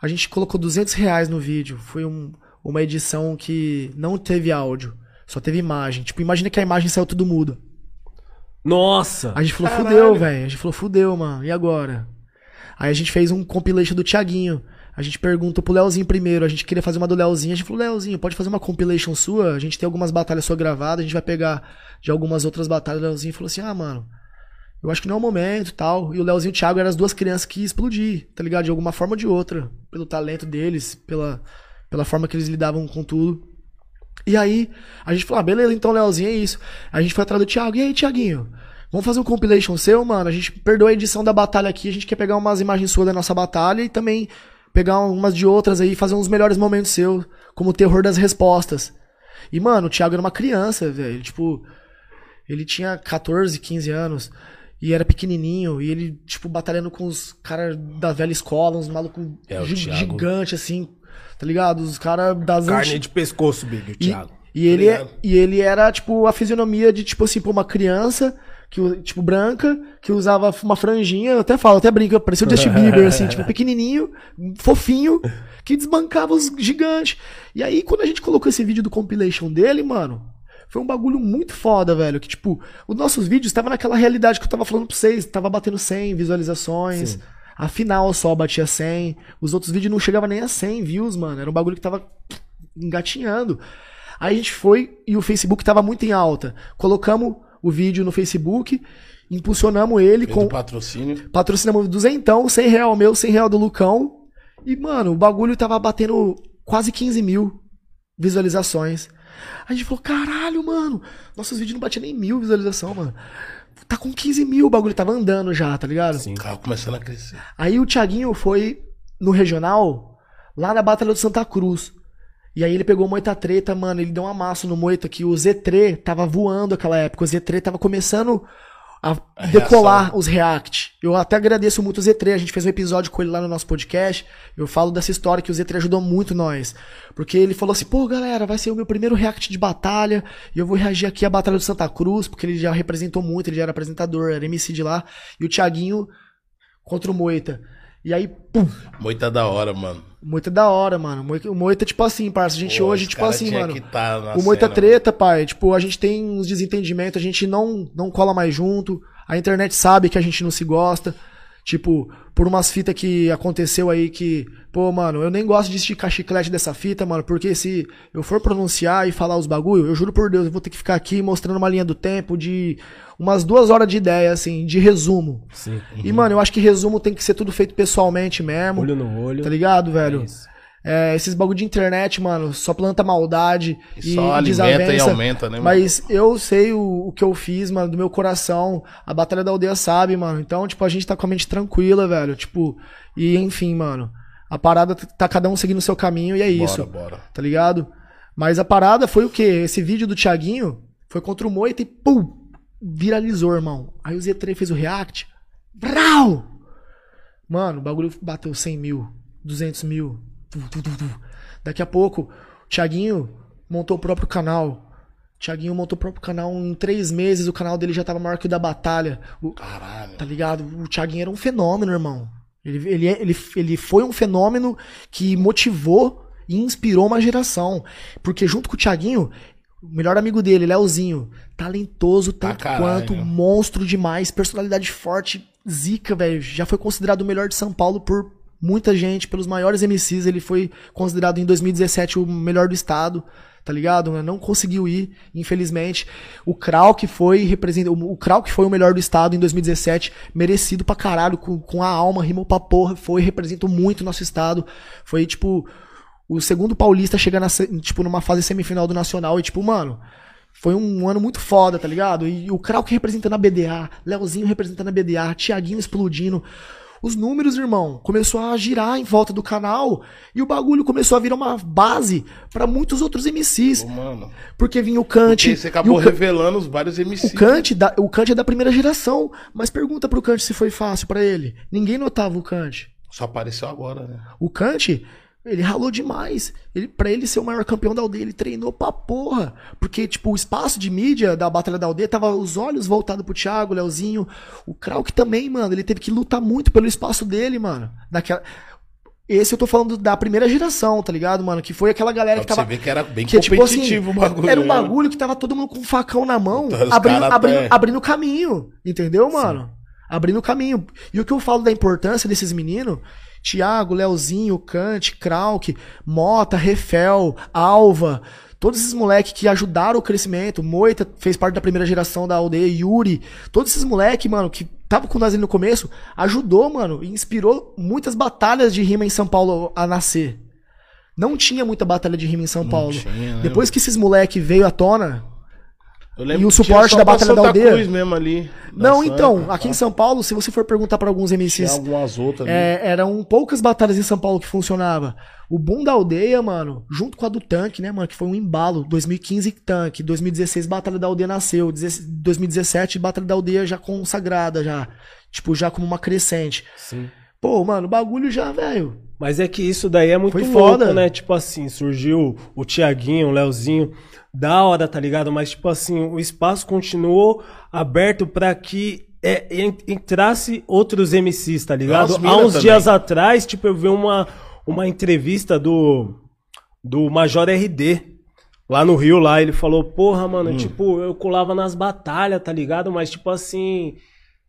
a gente colocou 200 reais no vídeo. Foi um- uma edição que não teve áudio, só teve imagem. Tipo, imagina que a imagem saiu tudo muda. Nossa! A gente falou, Caralho. fudeu, velho. A gente falou, fudeu, mano. E agora? Aí a gente fez um compilation do Thiaguinho. A gente perguntou pro Leozinho primeiro. A gente queria fazer uma do Leozinho. A gente falou, Leozinho, pode fazer uma compilation sua? A gente tem algumas batalhas sua gravadas. A gente vai pegar de algumas outras batalhas. O Leozinho falou assim, ah, mano. Eu acho que não é o momento e tal. E o Leozinho e o Thiago eram as duas crianças que explodir, tá ligado? De alguma forma ou de outra. Pelo talento deles, pela, pela forma que eles lidavam com tudo. E aí, a gente falou, ah, beleza, então, Leozinho, é isso. A gente foi atrás do Thiago. E aí, Thiaguinho? Vamos fazer um compilation seu, mano? A gente perdoa a edição da batalha aqui. A gente quer pegar umas imagens suas da nossa batalha e também pegar umas de outras aí fazer uns melhores momentos seus, como o terror das respostas. E, mano, o Thiago era uma criança, velho. Tipo, ele tinha 14, 15 anos. E era pequenininho. E ele, tipo, batalhando com os caras da velha escola, uns malucos É, o gi- Thiago. gigantes, assim. Tá ligado? Os caras das Carne anti- de pescoço, Big, o e, Thiago. e ele, é- ligado? e ele era, tipo, a fisionomia de, tipo assim, pô, uma criança, que, tipo, branca, que usava uma franjinha, eu até falo, até brinco, parecia o Justin Bieber, assim, tipo, pequenininho, fofinho, que desbancava os gigantes. E aí, quando a gente colocou esse vídeo do compilation dele, mano, foi um bagulho muito foda, velho, que, tipo, os nossos vídeos estavam naquela realidade que eu tava falando pra vocês, tava batendo 100 visualizações, Sim. A final só batia 100, os outros vídeos não chegavam nem a 100 views, mano, era um bagulho que tava engatinhando. Aí a gente foi e o Facebook tava muito em alta. Colocamos o vídeo no Facebook, impulsionamos ele Fez com patrocínio. patrocinamos duzentão, 100 real meu, 100 real do Lucão. E, mano, o bagulho tava batendo quase 15 mil visualizações. A gente falou, caralho, mano, nossos vídeos não batiam nem mil visualização, mano. Tá com 15 mil, o bagulho tava andando já, tá ligado? Sim. O carro começando a crescer. Aí o Thiaguinho foi no regional, lá na Batalha do Santa Cruz. E aí ele pegou o Moita Treta, mano, ele deu um amasso no Moita, que o Z3 tava voando aquela época. O Z3 tava começando a, A decolar reação. os react. Eu até agradeço muito o Z3, a gente fez um episódio com ele lá no nosso podcast. Eu falo dessa história que o Z3 ajudou muito nós. Porque ele falou assim, pô, galera, vai ser o meu primeiro react de batalha, e eu vou reagir aqui à Batalha do Santa Cruz, porque ele já representou muito, ele já era apresentador, era MC de lá. E o Thiaguinho contra o Moita. E aí, pum, Moita da hora, mano. Moita da hora, mano. O Moita- tipo assim, parça, a gente Pô, hoje, tipo assim, mano. tá O Moita cena, treta, pai. Tipo, a gente tem uns desentendimentos, a gente não, não cola mais junto. A internet sabe que a gente não se gosta. Tipo, por umas fitas que aconteceu aí que, pô, mano, eu nem gosto de esticar chiclete dessa fita, mano, porque se eu for pronunciar e falar os bagulho, eu juro por Deus, eu vou ter que ficar aqui mostrando uma linha do tempo de umas duas horas de ideia, assim, de resumo. Sim. E, mano, eu acho que resumo tem que ser tudo feito pessoalmente mesmo. Olho no olho. Tá ligado, velho? É isso. É, esses bagulho de internet, mano, só planta maldade E e, só alimenta e aumenta, né, mano? Mas eu sei o, o que eu fiz, mano, do meu coração. A Batalha da Aldeia sabe, mano. Então, tipo, a gente tá com a mente tranquila, velho. Tipo, e enfim, mano. A parada tá cada um seguindo o seu caminho e é isso. Bora, bora. Tá ligado? Mas a parada foi o quê? Esse vídeo do Thiaguinho foi contra o Moita e pum! Viralizou, irmão. Aí o Z3 fez o react. Brau! Mano, o bagulho bateu 100 mil, 200 mil. Daqui a pouco, o Thiaguinho montou o próprio canal. O Thiaguinho montou o próprio canal. Em três meses, o canal dele já tava maior que o da Batalha. O, Caralho. Tá ligado? O Thiaguinho era um fenômeno, irmão. Ele, ele, ele, ele foi um fenômeno que motivou e inspirou uma geração. Porque junto com o Thiaguinho, o melhor amigo dele, Leozinho, talentoso tanto caralho. quanto, monstro demais, personalidade forte, zica, velho. Já foi considerado o melhor de São Paulo por muita gente, pelos maiores MCs. Ele foi considerado em 2017 o melhor do estado. Tá ligado? Não conseguiu ir, infelizmente. O Krauk foi o Krauk foi o melhor do estado em 2017, merecido pra caralho, com, com a alma, rimou pra porra, foi, representou muito o nosso estado. Foi, tipo, o segundo paulista chega na, tipo, numa fase semifinal do Nacional e, tipo, mano, foi um ano muito foda, tá ligado? E o Krauk representando a BDA, Leozinho representando a BDA, Tiaguinho explodindo. Os números, irmão, começou a girar em volta do canal e o bagulho começou a virar uma base pra muitos outros MCs. Mano. Porque vinha o Kant. Porque você acabou o revelando os vários MCs. o Kant, da- o Kant é da primeira geração, mas pergunta pro Kant se foi fácil pra ele. Ninguém notava o Kant. Só apareceu agora, né? O Kant, ele ralou demais. Ele, pra ele ser o maior campeão da aldeia, ele treinou pra porra. Porque, tipo, o espaço de mídia da Batalha da Aldeia tava os olhos voltados pro Thiago, Leozinho. O Krauk também, mano. Ele teve que lutar muito pelo espaço dele, mano. Naquela... Esse eu tô falando da primeira geração, tá ligado, mano? Que foi aquela galera que você tava. ver que era bem Que, tipo assim, competitivo o bagulho. Era um né? bagulho que tava todo mundo com um facão na mão, Então, abrindo, abrindo, abrindo caminho. Entendeu, mano? Abrindo caminho. E o que eu falo da importância desses meninos, Thiago, Leozinho, Kant, Krauk, Mota, Refel, Alva, todos esses moleques que ajudaram o crescimento, Moita fez parte da primeira geração da aldeia, Yuri, todos esses moleques, mano, que tava com nós ali no começo, ajudou, mano, e inspirou muitas batalhas de rima em São Paulo a nascer. Não tinha muita batalha de rima em São Paulo. tinha, né, Depois que esses moleque veio à tona, e o suporte da Batalha da Aldeia? Cruz mesmo ali. Não, então, aqui em São Paulo, se você for perguntar pra alguns MCs, algumas outras é, eram poucas batalhas em São Paulo que funcionava. O boom da aldeia, mano, junto com a do tanque, né, mano, que foi um embalo. 2015 tanque, 2016 Batalha da Aldeia nasceu, 2017 Batalha da Aldeia já consagrada já, tipo já como uma crescente. Sim. Pô, mano, o bagulho já, velho. Mas é que isso daí é muito Foi louco, foda. né? Tipo assim, surgiu o Tiaguinho, o Leozinho, da hora, tá ligado? Mas, tipo assim, o espaço continuou aberto pra que é, en- entrasse outros MCs, tá ligado? Há uns também. dias atrás, tipo, eu vi uma, uma entrevista do, do Major RD. Lá no Rio, lá, ele falou, porra, mano, Hum. tipo, eu colava nas batalhas, tá ligado? Mas, tipo assim,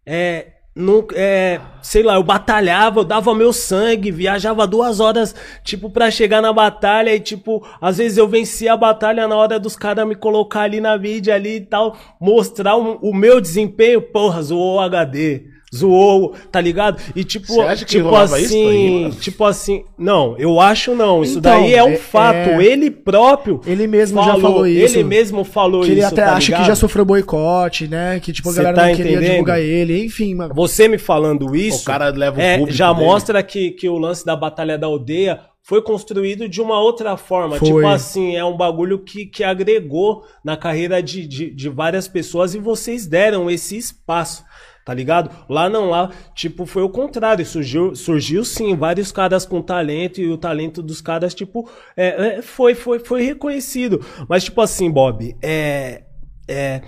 é, não, é, sei lá, eu batalhava, eu dava meu sangue, viajava duas horas, tipo, pra chegar na batalha e, tipo, às vezes eu vencia a batalha na hora dos caras me colocar ali na mídia ali e tal, mostrar o, o meu desempenho, porra, zoou o HD, zoou, tá ligado? E tipo, Você acha que tipo isso assim, mano? tipo assim, não, eu acho não, isso Então, daí é um é- fato, é- ele próprio Ele mesmo já falou isso. Ele mesmo falou Que ele isso, até tá acha que ligado? já sofreu boicote, né? Que tipo, a Cê galera tá não queria entendendo? divulgar ele. Enfim, mano. Você me falando isso, O cara leva o é, já dele. mostra que, que o lance da Batalha da Aldeia foi construído de uma outra forma. Foi. Tipo assim, é um bagulho que, que agregou na carreira de, de, de várias pessoas e vocês deram esse espaço. Tá ligado? Lá não, lá, tipo, foi o contrário. Surgiu, surgiu sim, vários caras com talento e o talento dos caras, tipo, é, é, foi, foi, foi reconhecido. Mas, tipo assim, Bob, é. É.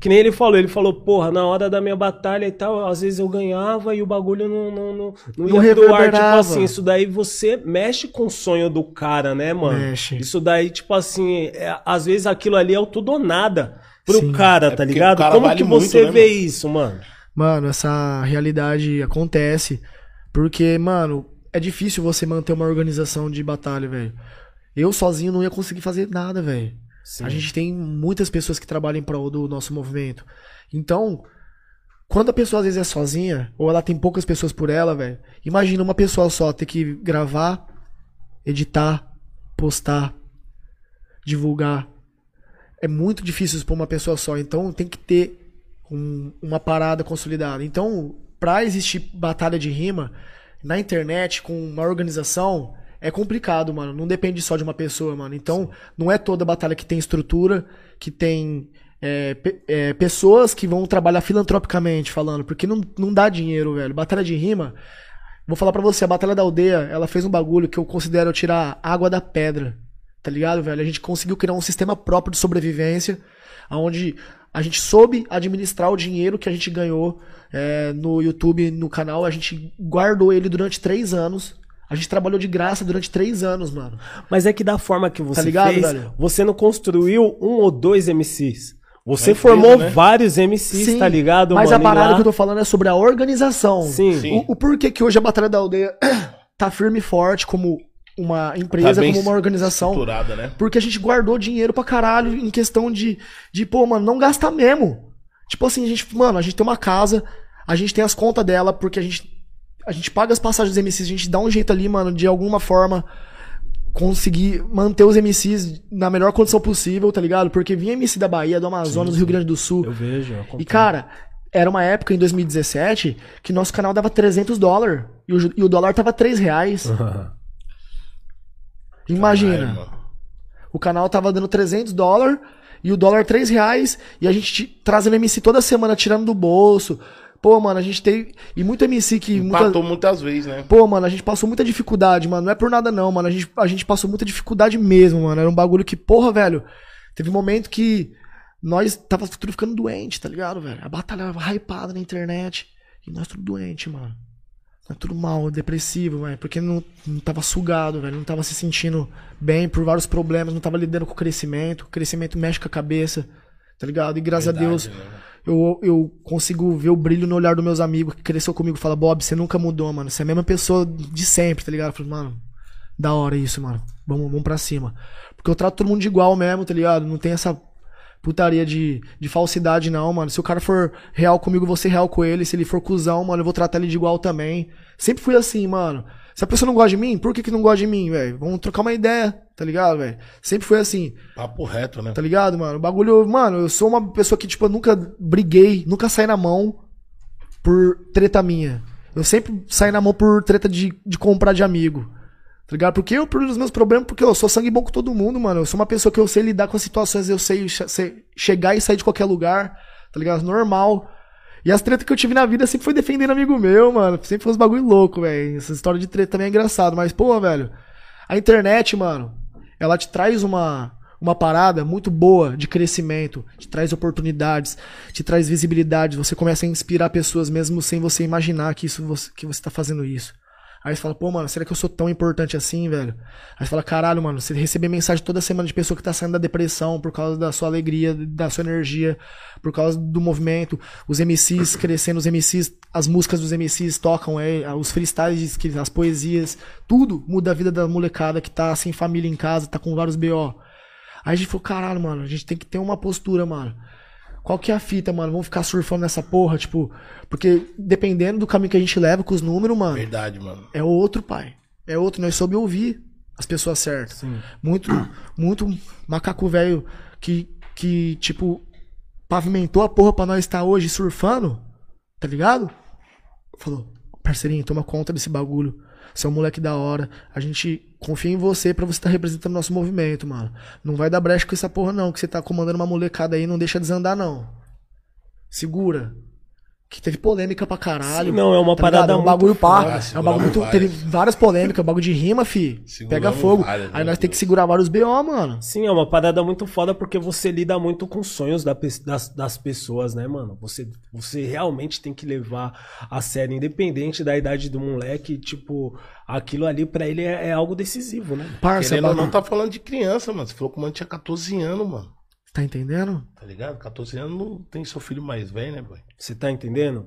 Que nem ele falou, ele falou, porra, na hora da minha batalha e tal, às vezes eu ganhava e o bagulho não, não, não, não Não ia pro ar, tipo assim, isso daí você mexe com o sonho do cara, né, mano? Mexe. Isso daí, tipo assim, é, às vezes aquilo ali é o tudo ou nada pro Sim. cara, É tá ligado? o cara Como vale que muito, você né, vê mano? isso, mano? Mano, essa realidade acontece porque, mano, é difícil você manter uma organização de batalha, velho. Eu sozinho não ia conseguir fazer nada, velho. A gente tem muitas pessoas que trabalham em prol do nosso movimento. Então, quando a pessoa às vezes é sozinha, ou ela tem poucas pessoas por ela, velho, imagina uma pessoa só ter que gravar, editar, postar, divulgar. É muito difícil isso pra uma pessoa só. Então tem que ter um- uma parada consolidada. Então, pra existir batalha de rima na internet com uma organização, é complicado, mano. Não depende só de uma pessoa, mano. Então, não é toda batalha que tem estrutura, que tem é, é, pessoas que vão trabalhar filantropicamente falando, porque não, não dá dinheiro, velho. Batalha de rima. Vou falar pra você, a Batalha da Aldeia, ela fez um bagulho que eu considero tirar água da pedra. Tá ligado, velho? A gente conseguiu criar um sistema próprio de sobrevivência, onde a gente soube administrar o dinheiro que a gente ganhou é, no YouTube, no canal. A gente guardou ele durante três anos. A gente trabalhou de graça durante três anos, mano. Mas é que da forma que você Tá ligado, fez, velho? você não construiu um ou dois MCs. Você É formou né? vários MCs, tá ligado, Mas mano? a parada lá- que eu tô falando é sobre a organização. Sim. Sim. O, o porquê que hoje a Batalha da Aldeia tá firme e forte como uma empresa, Tá como uma organização. Né? Porque a gente guardou dinheiro pra caralho em questão de, de, pô, mano, não gastar mesmo. Tipo assim, a gente, mano, a gente tem uma casa, a gente tem as contas dela, porque a gente, a gente paga as passagens dos MCs, a gente dá um jeito ali, mano, de alguma forma conseguir manter os MCs na melhor condição possível, tá ligado? Porque vinha MC da Bahia, do Amazonas, do Rio Grande do Sul. Eu vejo. eu E, cara, era uma época em 2017 que nosso canal dava 300 dólares e o, e o dólar tava 3 reais. Imagina. O canal tava dando 300 dólares e o dólar 3 reais e a gente trazendo MC toda semana, tirando do bolso. Pô, mano, a gente tem. E muito MC que. muita- Empatou muitas vezes, né? Pô, mano, a gente passou muita dificuldade, mano. Não é por nada, não, mano. A gente, a gente passou muita dificuldade mesmo, mano. Era um bagulho que, porra, velho. Teve um momento que nós tava tudo ficando doente, tá ligado, velho? A batalha hypada na internet. E nós tudo doente, mano. Nós tudo mal, depressivo, velho. Porque não, não tava sugado, velho. Não tava se sentindo bem por vários problemas. Não tava lidando com o crescimento. O crescimento mexe com a cabeça, tá ligado? E graças a Deus Verdade, né? eu, eu consigo ver o brilho no olhar dos meus amigos que cresceu comigo. Fala, Bob, você nunca mudou, mano. Você é a mesma pessoa de sempre, tá ligado? Eu falo, mano, da hora isso, mano. Vamos, vamos pra cima. Porque eu trato todo mundo de igual mesmo, tá ligado? Não tem essa putaria de, de falsidade, não, mano. Se o cara for real comigo, eu vou ser real com ele. Se ele for cuzão, mano, eu vou tratar ele de igual também. Sempre fui assim, mano. Se a pessoa não gosta de mim, por que, que não gosta de mim, velho? Vamos trocar uma ideia, tá ligado, velho? Sempre foi assim. Papo reto, né? Tá ligado, mano? O bagulho, mano, eu sou uma pessoa que, tipo, eu nunca briguei, nunca saí na mão por treta minha. Eu sempre saí na mão por treta de, de comprar de amigo. Tá ligado? Porque eu, os meus problemas, porque eu sou sangue bom com todo mundo, mano. Eu sou uma pessoa que eu sei lidar com as situações, eu sei, che- sei chegar e sair de qualquer lugar, tá ligado? Normal. E as tretas que eu tive na vida sempre foi defendendo amigo meu, mano. Sempre foi uns bagulho louco, velho. Essa história de treta também é engraçado. Mas, pô, velho, a internet, mano, ela te traz uma, uma parada muito boa de crescimento, te traz oportunidades, te traz visibilidade. Você começa a inspirar pessoas mesmo sem você imaginar que, isso, que você tá fazendo isso. Aí você fala, pô, mano, será que eu sou tão importante assim, velho? Aí você fala, caralho, mano, você receber mensagem toda semana de pessoa que tá saindo da depressão por causa da sua alegria, da sua energia, por causa do movimento, os MCs crescendo, os MCs, as músicas dos MCs tocam, é, os freestyles, as poesias, tudo muda a vida da molecada que tá sem família em casa, tá com vários BO. Aí a gente falou, caralho, mano, a gente tem que ter uma postura, mano. Qual que é a fita, mano? Vamos ficar surfando nessa porra, tipo. Porque dependendo do caminho que a gente leva com os números, mano, Verdade, mano. é outro, pai. É outro. Nós soube ouvir as pessoas certas. Muito, muito macaco velho que, que, tipo, pavimentou a porra pra nós estar hoje surfando, tá ligado? Falou, parceirinho, toma conta desse bagulho. Você é um moleque da hora. A gente confia em você pra você estar representando nosso movimento, mano. Não vai dar brecha com essa porra, não. Que você tá comandando uma molecada aí, não deixa desandar, não. Segura. Que teve polêmica pra caralho. Sim, não, é uma tá parada ligado? É um bagulho pá. É um bagulho muito. Seguramos Teve várias. várias polêmicas, bagulho de rima, fi. Seguramos Pega fogo. várias, aí meu nós tem que segurar vários BO, mano. Sim, é uma parada muito foda porque você lida muito com sonhos da das, das pessoas, né, mano? Você, você realmente tem que levar a sério, independente da idade do moleque, tipo, aquilo ali pra ele é, é algo decisivo, né? Parça, Querendo bagulho- não, tá falando de criança, mano. Você falou que o mano tinha 14 anos, mano. Tá entendendo? Tá ligado? 14 anos não tem seu filho mais velho, né, boy? Você tá entendendo?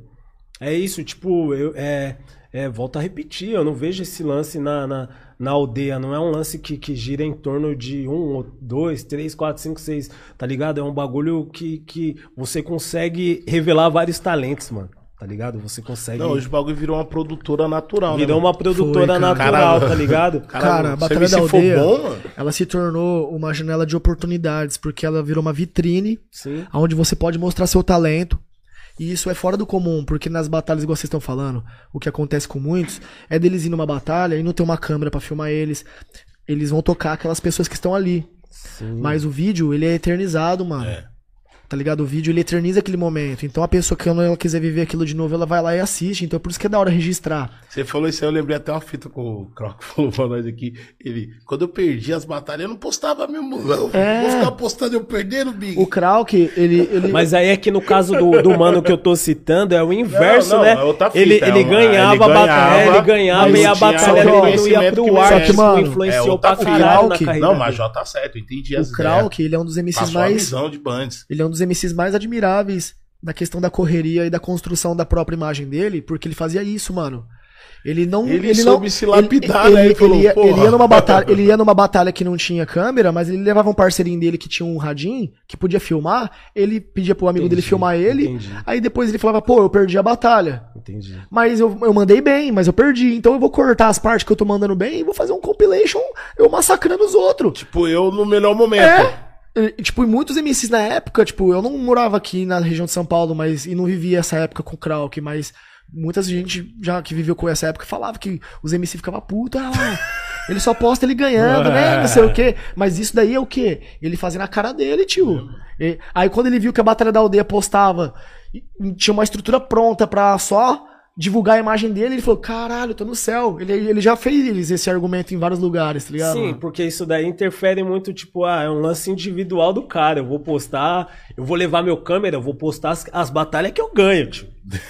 É isso, tipo, eu, é, é, volto a repetir, eu não vejo esse lance na, na, na aldeia, não é um lance que, que gira em torno de um, dois, três, quatro, cinco, seis, tá ligado? É um bagulho que, que você consegue revelar vários talentos, mano, tá ligado? Você consegue. Não, hoje o bagulho virou uma produtora natural, né? virou mano? uma produtora Foi, cara. natural, Cara, tá ligado? Cara, a se Batalha da for Aldeia- bom, mano. Ela se tornou uma janela de oportunidades, porque ela virou uma vitrine Sim. onde você pode mostrar seu talento. E isso é fora do comum, porque nas batalhas, igual vocês estão falando, o que acontece com muitos é deles ir numa batalha e não ter uma câmera pra filmar eles. Eles vão tocar aquelas pessoas que estão ali. Sim. Mas o vídeo, ele é eternizado, mano. É. Tá ligado? O vídeo, ele eterniza aquele momento. Então a pessoa que quando ela quiser viver aquilo de novo, ela vai lá e assiste. Então é por isso que é da hora registrar. Você falou isso aí, eu lembrei até uma fita com o Croc falou pra nós aqui. Ele, quando eu perdi as batalhas, eu não postava mesmo. Eu É. Vou ficar postando eu perdendo, Big. O Krauk, ele. ele Mas aí é que no caso do, do mano que eu tô citando é o inverso, Não, não, né? é outra fita, ele, é ele uma- ganhava, ele a batalha, ganhava, ele ganhava e a batalha dele não ia pro ar, Só que, influenciou é outra pra caralho na Krauk- carreira Não, mas J tá certo, eu entendi as o Krauk, ele é um dos. MCs mais. visão de bands. Ele é um dos MCs mais admiráveis da questão da correria e da construção da própria imagem dele, porque ele fazia isso, mano. Ele não. Ele não, soube se lapidar, ele, né? Ele ele, falou, ia, ele ia numa batalha, ele ia numa batalha que não tinha câmera, mas ele levava um parceirinho dele que tinha um radinho, que podia filmar, ele pedia pro amigo dele Entendi, filmar ele, entendi. aí depois ele falava, pô, eu perdi a batalha. Entendi. Mas eu, eu mandei bem, mas eu perdi. Então eu vou cortar as partes que eu tô mandando bem e vou fazer um compilation eu massacrando os outros. Tipo, eu no melhor momento. É. E, Tipo, e muitos MCs na época, tipo, eu não morava aqui na região de São Paulo, mas e não vivia essa época com o Krauk, mas muita gente já que viveu com essa época falava que os MC ficavam puta, ah, ele só posta ele ganhando, né? Não sei o quê. Mas isso daí é o quê? Ele fazia na cara dele, tio. E- aí quando ele viu que a Batalha da Aldeia postava, tinha uma estrutura pronta pra só divulgar a imagem dele, ele falou, caralho, tô no céu. Ele, ele já fez esse argumento em vários lugares, tá ligado? Sim, porque isso daí interfere muito, tipo, ah, é um lance individual do cara. Eu vou postar, eu vou levar meu câmera, eu vou postar as, as batalhas que eu ganho, tio.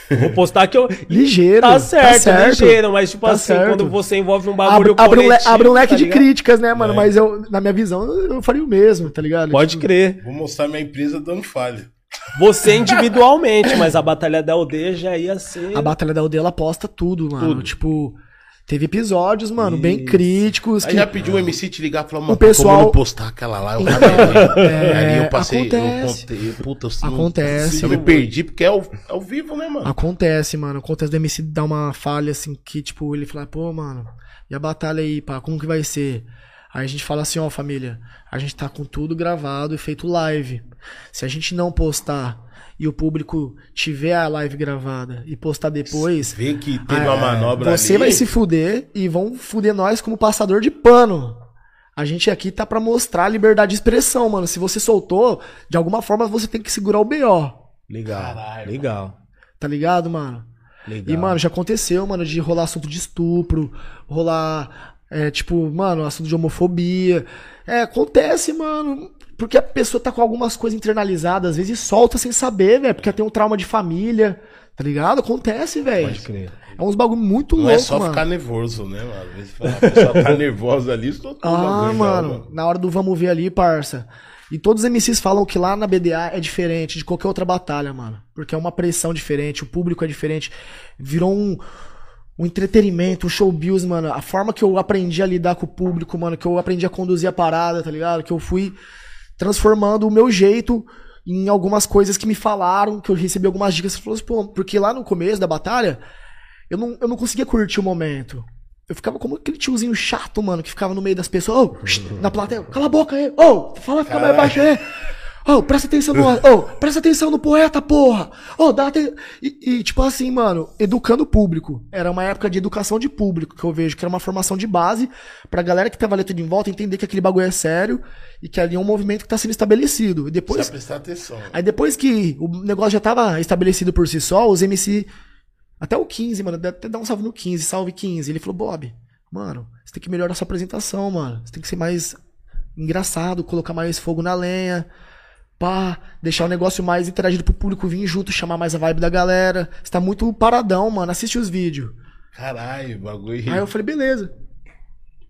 Eu vou postar que eu. Ligeiro. Tá certo, certo. ligeiro, mas tipo Tá assim, certo. quando você envolve um Abre, bagulho abre um, le- abre um leque tá de críticas, né, mano? É. Mas eu, na minha visão, eu faria o mesmo, tá ligado? Pode Tipo, crer. Vou mostrar minha empresa dando falha. Você individualmente, mas a Batalha da Aldeia já ia ser. A Batalha da Aldeia, ela posta tudo, mano. Tudo. Tipo, teve episódios, mano, bem Isso. críticos. Aí que- já pediu o MC te ligar e falar, mano, O pessoal- como eu não postar aquela lá, eu Então, é, Aí eu passei, acontece. eu contei, puta, eu não- Acontece. Eu me perdi porque é ao, é ao vivo, né, mano? Acontece, mano. Acontece do MC dar uma falha, assim, que, tipo, ele fala, pô, mano, e a batalha aí, pá, como que vai ser? Aí a gente fala assim, ó, família, a gente tá com tudo gravado e feito live. Se a gente não postar e o público tiver a live gravada e postar depois, Vê que teve uma manobra Você ali. vai se fuder e vão fuder nós como passador de pano. A gente aqui tá pra mostrar a liberdade de expressão, mano. Se você soltou, de alguma forma você tem que segurar o BO. Legal. Caralho. Legal. Tá ligado, mano? Legal. E, mano, já aconteceu, mano, de rolar assunto de estupro, rolar, é, tipo, mano, assunto de homofobia. É, acontece, mano. Porque a pessoa tá com algumas coisas internalizadas, às vezes solta sem saber, velho, porque tem um trauma de família, tá ligado? Acontece, velho. Pode crer. É uns bagulho muito Não louco, é só mano. ficar nervoso, né, mano? Às vezes a pessoa tá nervosa ali, estou Ah, mano, na hora do vamos ver ali, parça. E todos os MCs falam que lá na BDA é diferente de qualquer outra batalha, mano. Porque é uma pressão diferente, o público é diferente. Virou um, um entretenimento, um showbiz, mano. A forma que eu aprendi a lidar com o público, mano, que eu aprendi a conduzir a parada, tá ligado? Que eu fui transformando o meu jeito em algumas coisas que me falaram, que eu recebi algumas dicas. Falou assim, pô, porque lá no começo da batalha, eu não, eu não conseguia curtir o momento. Eu ficava como aquele tiozinho chato, mano, que ficava no meio das pessoas. Oh, na plateia, cala a boca aí. Ô, oh, fala, fica mais baixo aí. Oh, presta atenção no. Oh, presta atenção no poeta, porra! Oh, dá. E, e, tipo assim, mano, educando o público. Era uma época de educação de público que eu vejo, que era uma formação de base pra galera que tava letando em volta entender que aquele bagulho é sério e que ali é um movimento que tá sendo estabelecido. E depois. Precisa prestar atenção. Aí depois que o negócio já tava estabelecido por si só, os MC. Até o 15, mano, deve até dar um salve no 15, salve 15. Ele falou, Bob, mano, você tem que melhorar a sua apresentação, mano. Você tem que ser mais engraçado, colocar mais fogo na lenha pá, deixar o negócio mais interagido pro público vir junto, chamar mais a vibe da galera. Você tá muito paradão, mano. Assiste os vídeos. Caralho, bagulho. Aí eu falei, beleza.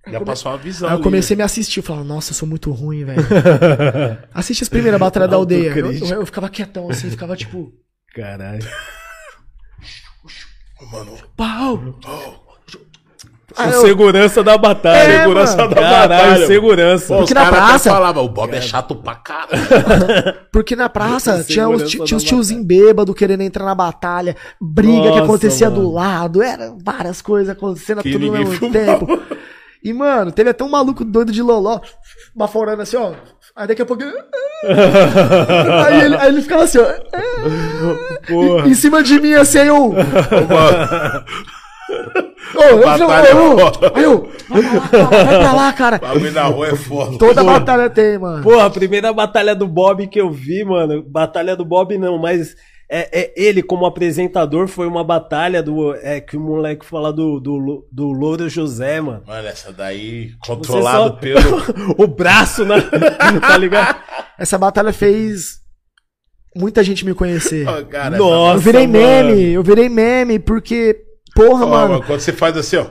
Já come... passou uma visão. Aí eu comecei a me assistir. Eu falava, nossa, eu sou muito ruim, velho. Assiste as primeiras batalhas da aldeia. Eu, eu, eu, ficava quietão assim, ficava tipo. Caralho. Mano. Pau! Oh. Ah, eu... Segurança da batalha. É, segurança mano. da Caralho, batalha. segurança. Pô, Porque os na caras praça- até falavam, o Bob é chato pra caralho. Porque na praça tinha os, tinha os tiozinhos bêbados querendo entrar na batalha, briga que Nossa, acontecia mano. do lado, era várias coisas acontecendo Que tudo ao mesmo filmava. tempo. E, mano, teve até um maluco doido de loló, baforando assim, ó. Aí daqui a pouco. aí, ele, aí ele ficava assim, ó. Porra. Em cima de mim, assim, aí eu. Ô, eu Batalha foda. Aí eu. Vai pra lá, cara, vai pra lá, cara. bagulho na rua é foda. Toda batalha tem, mano. Porra, a primeira batalha do Bob que eu vi, mano. Batalha do Bob não, mas é, é ele como apresentador foi uma batalha do é que o moleque fala do do, do Louro José, mano. Mano, essa daí, controlado só- pelo. o braço na tá ligado? Essa batalha fez muita gente me conhecer. Ó, cara, Nossa. Eu virei mano. meme, eu virei meme, porque, porra, Ó, mano. quando você faz assim, ó.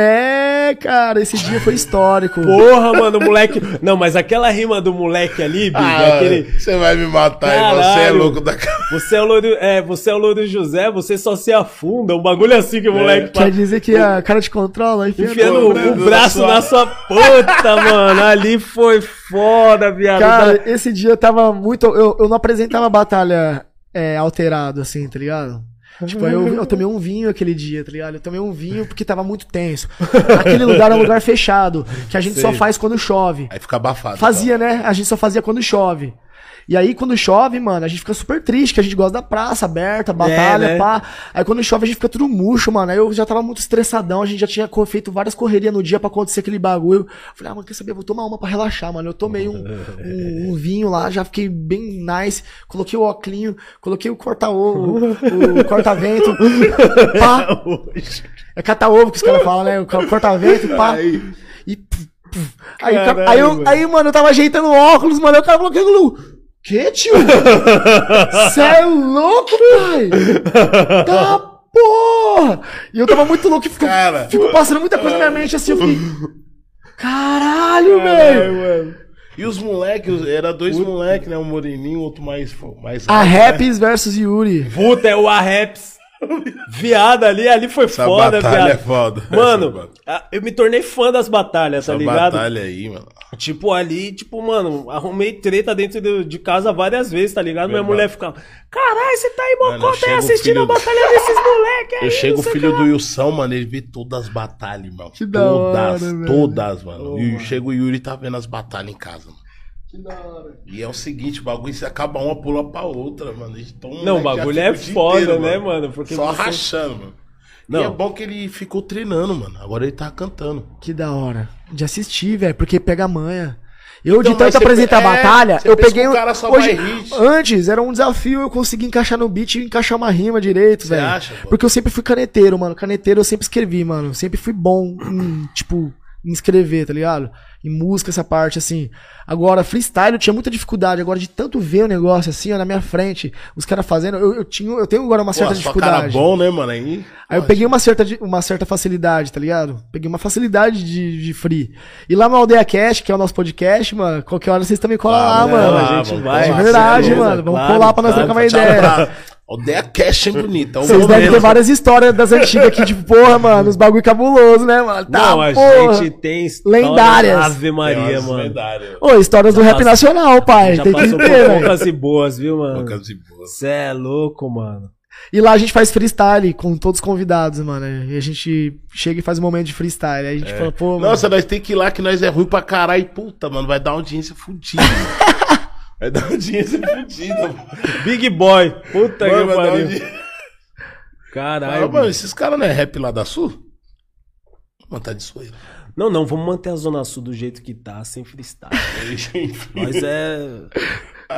É, cara, esse dia foi histórico. Porra, mano, o moleque. Não, mas aquela rima do moleque ali, Bigo, Ah, aquele. Você vai me matar, irmão. Você é louco da cara. Você é o Louro, é, você é o Louro José, você só se afunda. Um bagulho assim que o moleque Quer dizer que a cara te controla? Enfia Enfiando no- o, o da braço sua- na sua puta, mano. Ali foi foda, viado. Cara, esse dia eu tava muito. Eu, eu não apresentava batalha é, alterado, assim, tá ligado? Tipo, eu, eu tomei um vinho aquele dia, tá ligado? Eu tomei um vinho porque tava muito tenso. Aquele lugar é um lugar fechado, que a gente só Sei. faz quando chove. Aí fica abafado. Fazia, né? A gente só fazia quando chove. E aí, quando chove, mano, a gente fica super triste, que a gente gosta da praça aberta, batalha, né? pá. Aí quando chove, a gente fica tudo murcho, mano. Aí eu já tava muito estressadão, a gente já tinha feito várias correrias no dia pra acontecer aquele bagulho. Falei, ah, mano, quer saber? Eu vou tomar uma pra relaxar, mano. Eu tomei um, um, um vinho lá, já fiquei bem nice. Coloquei o óculinho, coloquei o corta-ovo, o, o corta-vento, pá. É cata-ovo que os caras falam, né? O corta-vento, pá. E. puf, puf. Aí, aí, eu, mano. aí, mano, eu tava ajeitando o óculos, mano. Aí o cara falou: que? Que, tio? Cê é louco, pai? Tá porra! E eu tava muito louco e fico, Cara. fico passando muita coisa na minha mente assim. Eu fiquei. Caralho, velho! E os moleques, era dois moleques, né? Um moreninho, outro mais. mais A alto, né? Raps versus Yuri. Puta, é o Arreps. Viado ali, ali foi Essa foda, batalha viado. é foda. Mano, eu me tornei fã das batalhas, tá essa ligado? batalha aí, mano. Tipo, ali, tipo, mano, arrumei treta dentro de casa várias vezes, tá ligado? Minha mulher ficava, caralho, você tá aí, mocota, aí assistindo filho a do- batalha desses moleques aí. Eu chego o filho que do lá." Wilson, mano, ele vê todas as batalhas, irmão. Que da todas, hora, velho. todas, mano. Ô, e mano. chega o Yuri tá vendo as batalhas em casa, mano. E é o seguinte, o bagulho, se acaba uma, pula pra outra, mano. Então, Não, o bagulho é foda, inteiro, né, mano? Porque Só você- rachando, mano. Não. E é bom que ele ficou treinando, mano. Agora ele tá cantando. Que da hora. De assistir, velho, porque pega a manha. Eu, de Então, mas tanto apresentar pe- é, batalha, você eu peguei. que o um- cara só hoje, antes era um desafio eu conseguir encaixar no beat e encaixar uma rima direito, Você velho. Porque eu sempre fui caneteiro, mano. Caneteiro eu sempre escrevi, mano. Sempre fui bom em, tipo, em escrever, tá ligado? Em música, essa parte, assim. Agora, freestyle eu tinha muita dificuldade. Agora, de tanto ver o negócio assim, ó, na minha frente, os caras fazendo, eu, eu, tinha, eu tenho agora uma certa Pô, só cara dificuldade. bom, né, mano? Aí, Aí eu peguei uma certa, uma certa facilidade, tá ligado? Peguei uma facilidade de, de free. E lá no Aldeia Cash, que é o nosso podcast, mano, qualquer hora vocês também colam lá, Ah, mano. a gente vamos vai. É colar, verdade, mano. Vamos colar pra nós claro, trocar uma ideia. Aldeia Cash é bonita. é Vocês devem ter várias histórias das antigas aqui, tipo, porra, mano, os bagulho cabuloso, né, mano? Tá, Não, a porra. gente tem histórias Lendárias. Ave Maria, mano. medalhas. Ô, histórias do Já rap passou- nacional, pai. Já Tem que passou ter, por velho. poucas e boas, viu, mano? Poucas e boas. Você é louco, mano. E lá a gente faz freestyle com todos os convidados, mano. E a gente chega e faz um momento de freestyle. Aí a gente fala, pô, mano. Nossa, nós tem que ir lá que nós é ruim pra caralho. Puta, mano, vai dar audiência fudida. vai dar audiência fudida, mano. Big Boy. Puta Mano, que pariu. Caralho. Ah, mano, esses caras não é rap lá da Sul? Mano, tá de zoeira. Não, não, vamos manter a Zona Sul do jeito que tá, sem freestyle. Nós é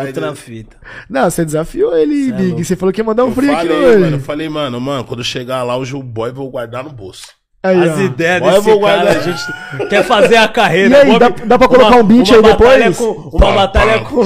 outra fita. Não, você desafiou ele, Cê é Big. Você falou que ia mandar um Eu falei, hoje. mano, eu falei, mano, mano, quando chegar lá, hoje o boy vou guardar no bolso. Aí, As ó. ideias desse vou cara, a gente quer fazer a carreira. E aí, dá- dá pra colocar um beat aí depois? Com, uma Pam, batalha pam. com...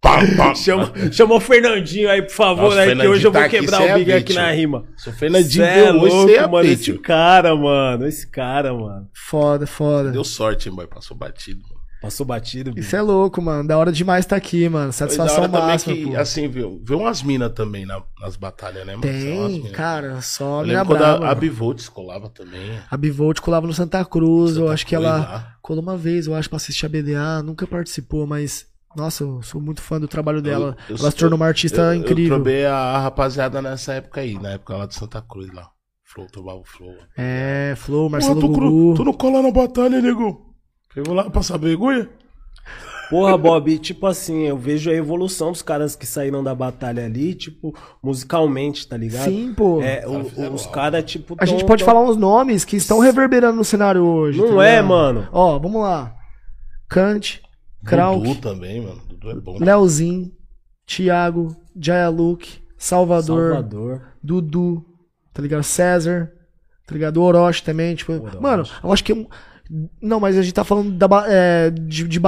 Pam. Chama, chama o Fernandinho aí, por favor, Nossa, né? Que hoje eu vou tá aqui, quebrar é o Big a aqui na rima. Se o Fernandinho Cê é deu hoje, louco, você é mano. Esse cara, mano. Esse cara, mano. Foda, foda. Deu sorte, hein, boy, passou batido. Passou batido, bicho. Isso é louco, mano. Da hora demais tá aqui, mano. Satisfação máxima, que, pô. assim, viu, vê umas minas também na- nas batalhas, né, mano? Tem, mina. cara, só Eu a mina quando brava. a, a Bivolts colava também. A Bivolt colava no Santa Cruz, eu Santa acho que ela lá. colou uma vez, eu acho, pra assistir a BDA, nunca participou, mas, nossa, eu sou muito fã do trabalho dela. eu ela se tornou uma artista eu, incrível. Eu trobei a, a rapaziada nessa época aí, na época lá de Santa Cruz lá. Flow, tomava o Flow. É, Flow, Pô, Marcelo tu, cru- Gugu. tu não cola na batalha, nego? Eu vou lá passar vergonha? Porra, Bob, tipo assim, eu vejo a evolução dos caras que saíram da batalha ali, tipo, musicalmente, tá ligado? Sim, pô. É, o- os caras, tipo. A gente tão- pode tão- falar uns nomes que estão reverberando no cenário hoje. Não tá é, ligado? mano. Ó, vamos lá. Kant, Krauk, Dudu também, mano. Dudu é bom. Leozinho, Thiago, Jaya Luke, Salvador, Salvador. Dudu, tá ligado? César, tá ligado? O Orochi também, tipo. Orochi. Mano, eu acho que. Não, mas a gente tá falando da, é, de, de,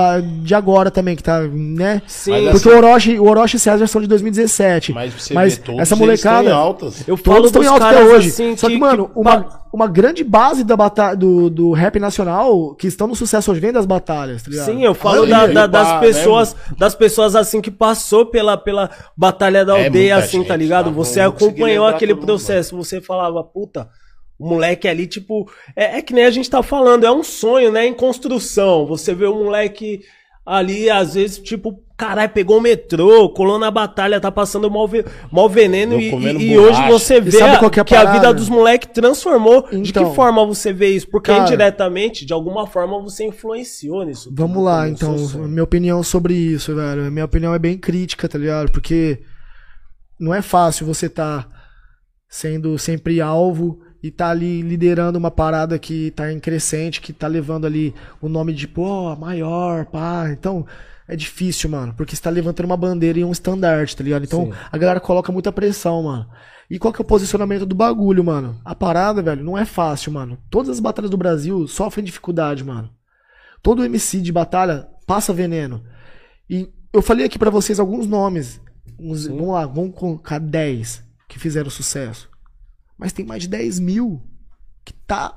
de agora também, que tá, né? Sim, Mas Porque assim- o Orochi, o Orochi e César são de 2017. Mas você Mas vê todos essa eles molecada- estão em altas. eu falo Todos estão em alta até hoje. assim Só que, mano, uma, uma grande base da bata do, do rap nacional que estão no sucesso hoje vem das batalhas, tá ligado? Sim, eu falo da- da- das pá, pessoas, das pessoas assim que passou pela, pela batalha da É, aldeia, muita assim, tá gente, ligado? tá? Você acompanhou aquele todo mundo, processo, você falava, puta, o moleque ali, tipo, é, é que nem a gente tá falando, é um sonho, né? Em construção. Você vê o moleque ali, às vezes, tipo, caralho, pegou o metrô, colou na batalha, tá passando mal, ve- mal veneno e, e- hoje você vê a- é a que a vida dos moleques transformou. de Então, que forma você vê isso? Porque cara, indiretamente, de alguma forma, você influenciou nisso. tudo Vamos lá, então, minha opinião sobre isso, velho. Minha opinião é bem crítica, tá ligado? Porque não é fácil você tá sendo sempre alvo e tá ali liderando uma parada que tá em crescente, que tá levando ali o nome de, pô, maior, pá. Então, é difícil, mano, porque você tá levantando uma bandeira e um estandarte, tá ligado? Então, Sim. a galera coloca muita pressão, mano. E qual que é o posicionamento do bagulho, mano? A parada, velho, não é fácil, mano. Todas as batalhas do Brasil sofrem dificuldade, mano. Todo MC de batalha passa veneno. E eu falei aqui pra vocês alguns nomes. Uns- vamos lá, vamos colocar 10 que fizeram sucesso. Mas tem mais de 10 mil que tá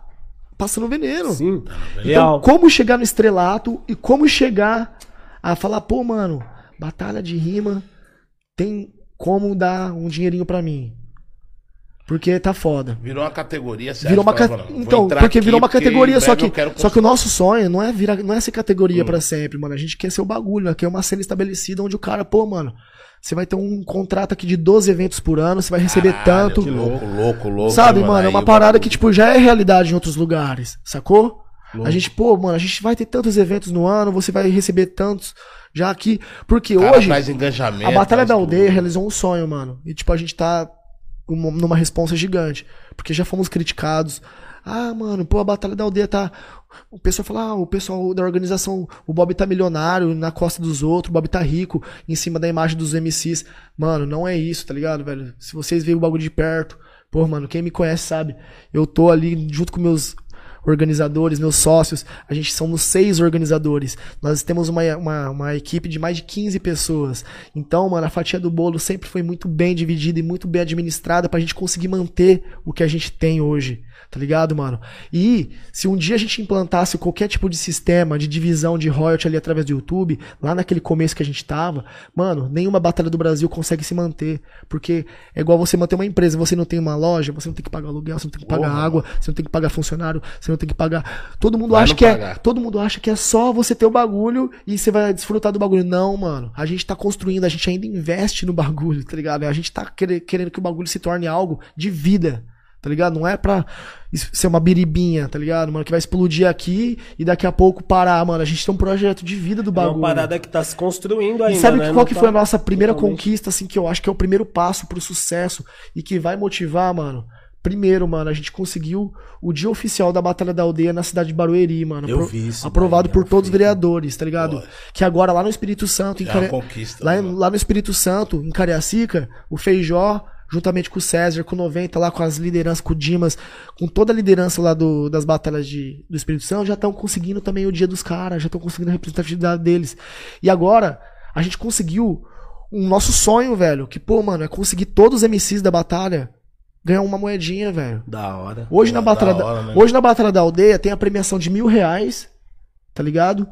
passando veneno. Sim, Então, real. como chegar no estrelato e como chegar a falar, pô, mano, batalha de rima tem como dar um dinheirinho pra mim. Porque tá foda. Virou uma categoria, você Virou acha uma ca... fala, "Não, vou Então, porque aqui virou uma categoria, só que, só que o nosso sonho não é, virar, não é ser categoria Hum. pra sempre, mano. A gente quer ser o bagulho, né? quer uma cena estabelecida onde o cara, pô, mano, você vai ter um contrato aqui de 12 eventos por ano, você vai receber Caralho, tanto. que louco, louco, louco. Sabe, mano, é uma parada que, tipo, já é realidade em outros lugares, sacou? Louco. A gente, pô, mano, a gente vai ter tantos eventos no ano, você vai receber tantos já aqui. Porque cara hoje, a Batalha da tudo. Aldeia realizou um sonho, mano. E, tipo, a gente tá uma- numa responsa gigante. Porque já fomos criticados. Ah, mano, pô, a Batalha da Aldeia tá. O pessoal fala, ah, o pessoal da organização, o Bob tá milionário na costa dos outros, o Bob tá rico em cima da imagem dos MCs. Mano, não é isso, tá ligado, velho? Se vocês veem o bagulho de perto, pô, mano, quem me conhece sabe. Eu tô ali junto com meus. Organizadores, meus sócios, a gente somos seis organizadores. Nós temos uma, uma, uma equipe de mais de 15 pessoas. Então, mano, a fatia do bolo sempre foi muito bem dividida e muito bem administrada pra gente conseguir manter o que a gente tem hoje. Tá ligado, mano? E se um dia a gente implantasse qualquer tipo de sistema de divisão de royalty ali através do YouTube, lá naquele começo que a gente tava, mano, nenhuma batalha do Brasil consegue se manter. Porque é igual você manter uma empresa, você não tem uma loja, você não tem que pagar aluguel, você não tem que pagar Porra, água, você não tem que pagar funcionário, você não tem que pagar. Todo mundo Vai acha que é. pagar. Todo mundo acha que é só você ter o bagulho e você vai desfrutar do bagulho. Não, mano. A gente tá construindo, a gente ainda investe no bagulho, tá ligado? A gente tá quere- querendo que o bagulho se torne algo de vida. Tá ligado? Não é pra ser uma biribinha, tá ligado, mano? Que vai explodir aqui e daqui a pouco parar, mano. A gente tem um projeto de vida do É bagulho. uma parada que tá se construindo ainda, E sabe né? qual que tá foi a nossa primeira totalmente- conquista, assim, que eu acho que é o primeiro passo pro sucesso e que vai motivar, mano? Primeiro, mano, a gente conseguiu o dia oficial da Batalha da Aldeia na cidade de Barueri, mano. Eu vi isso Aprovado por é, todos os vereadores, tá ligado? Que agora lá no Espírito Santo, em é Care- conquista, lá, mano? lá no Espírito Santo, em Cariacica, o Feijó, juntamente com o César, com o 90, lá com as lideranças, com o Dimas, com toda a liderança lá do- das batalhas de, do Espírito Santo, já estão conseguindo também o dia dos caras, já estão conseguindo a representatividade deles. E agora, a gente conseguiu um nosso sonho, velho, que, pô, mano, é conseguir todos os MCs da batalha ganhar uma moedinha, velho. Da hora. Hoje, Pô, na da batalha da, hora, né? hoje na Batalha da Aldeia tem a premiação de mil reais, tá ligado?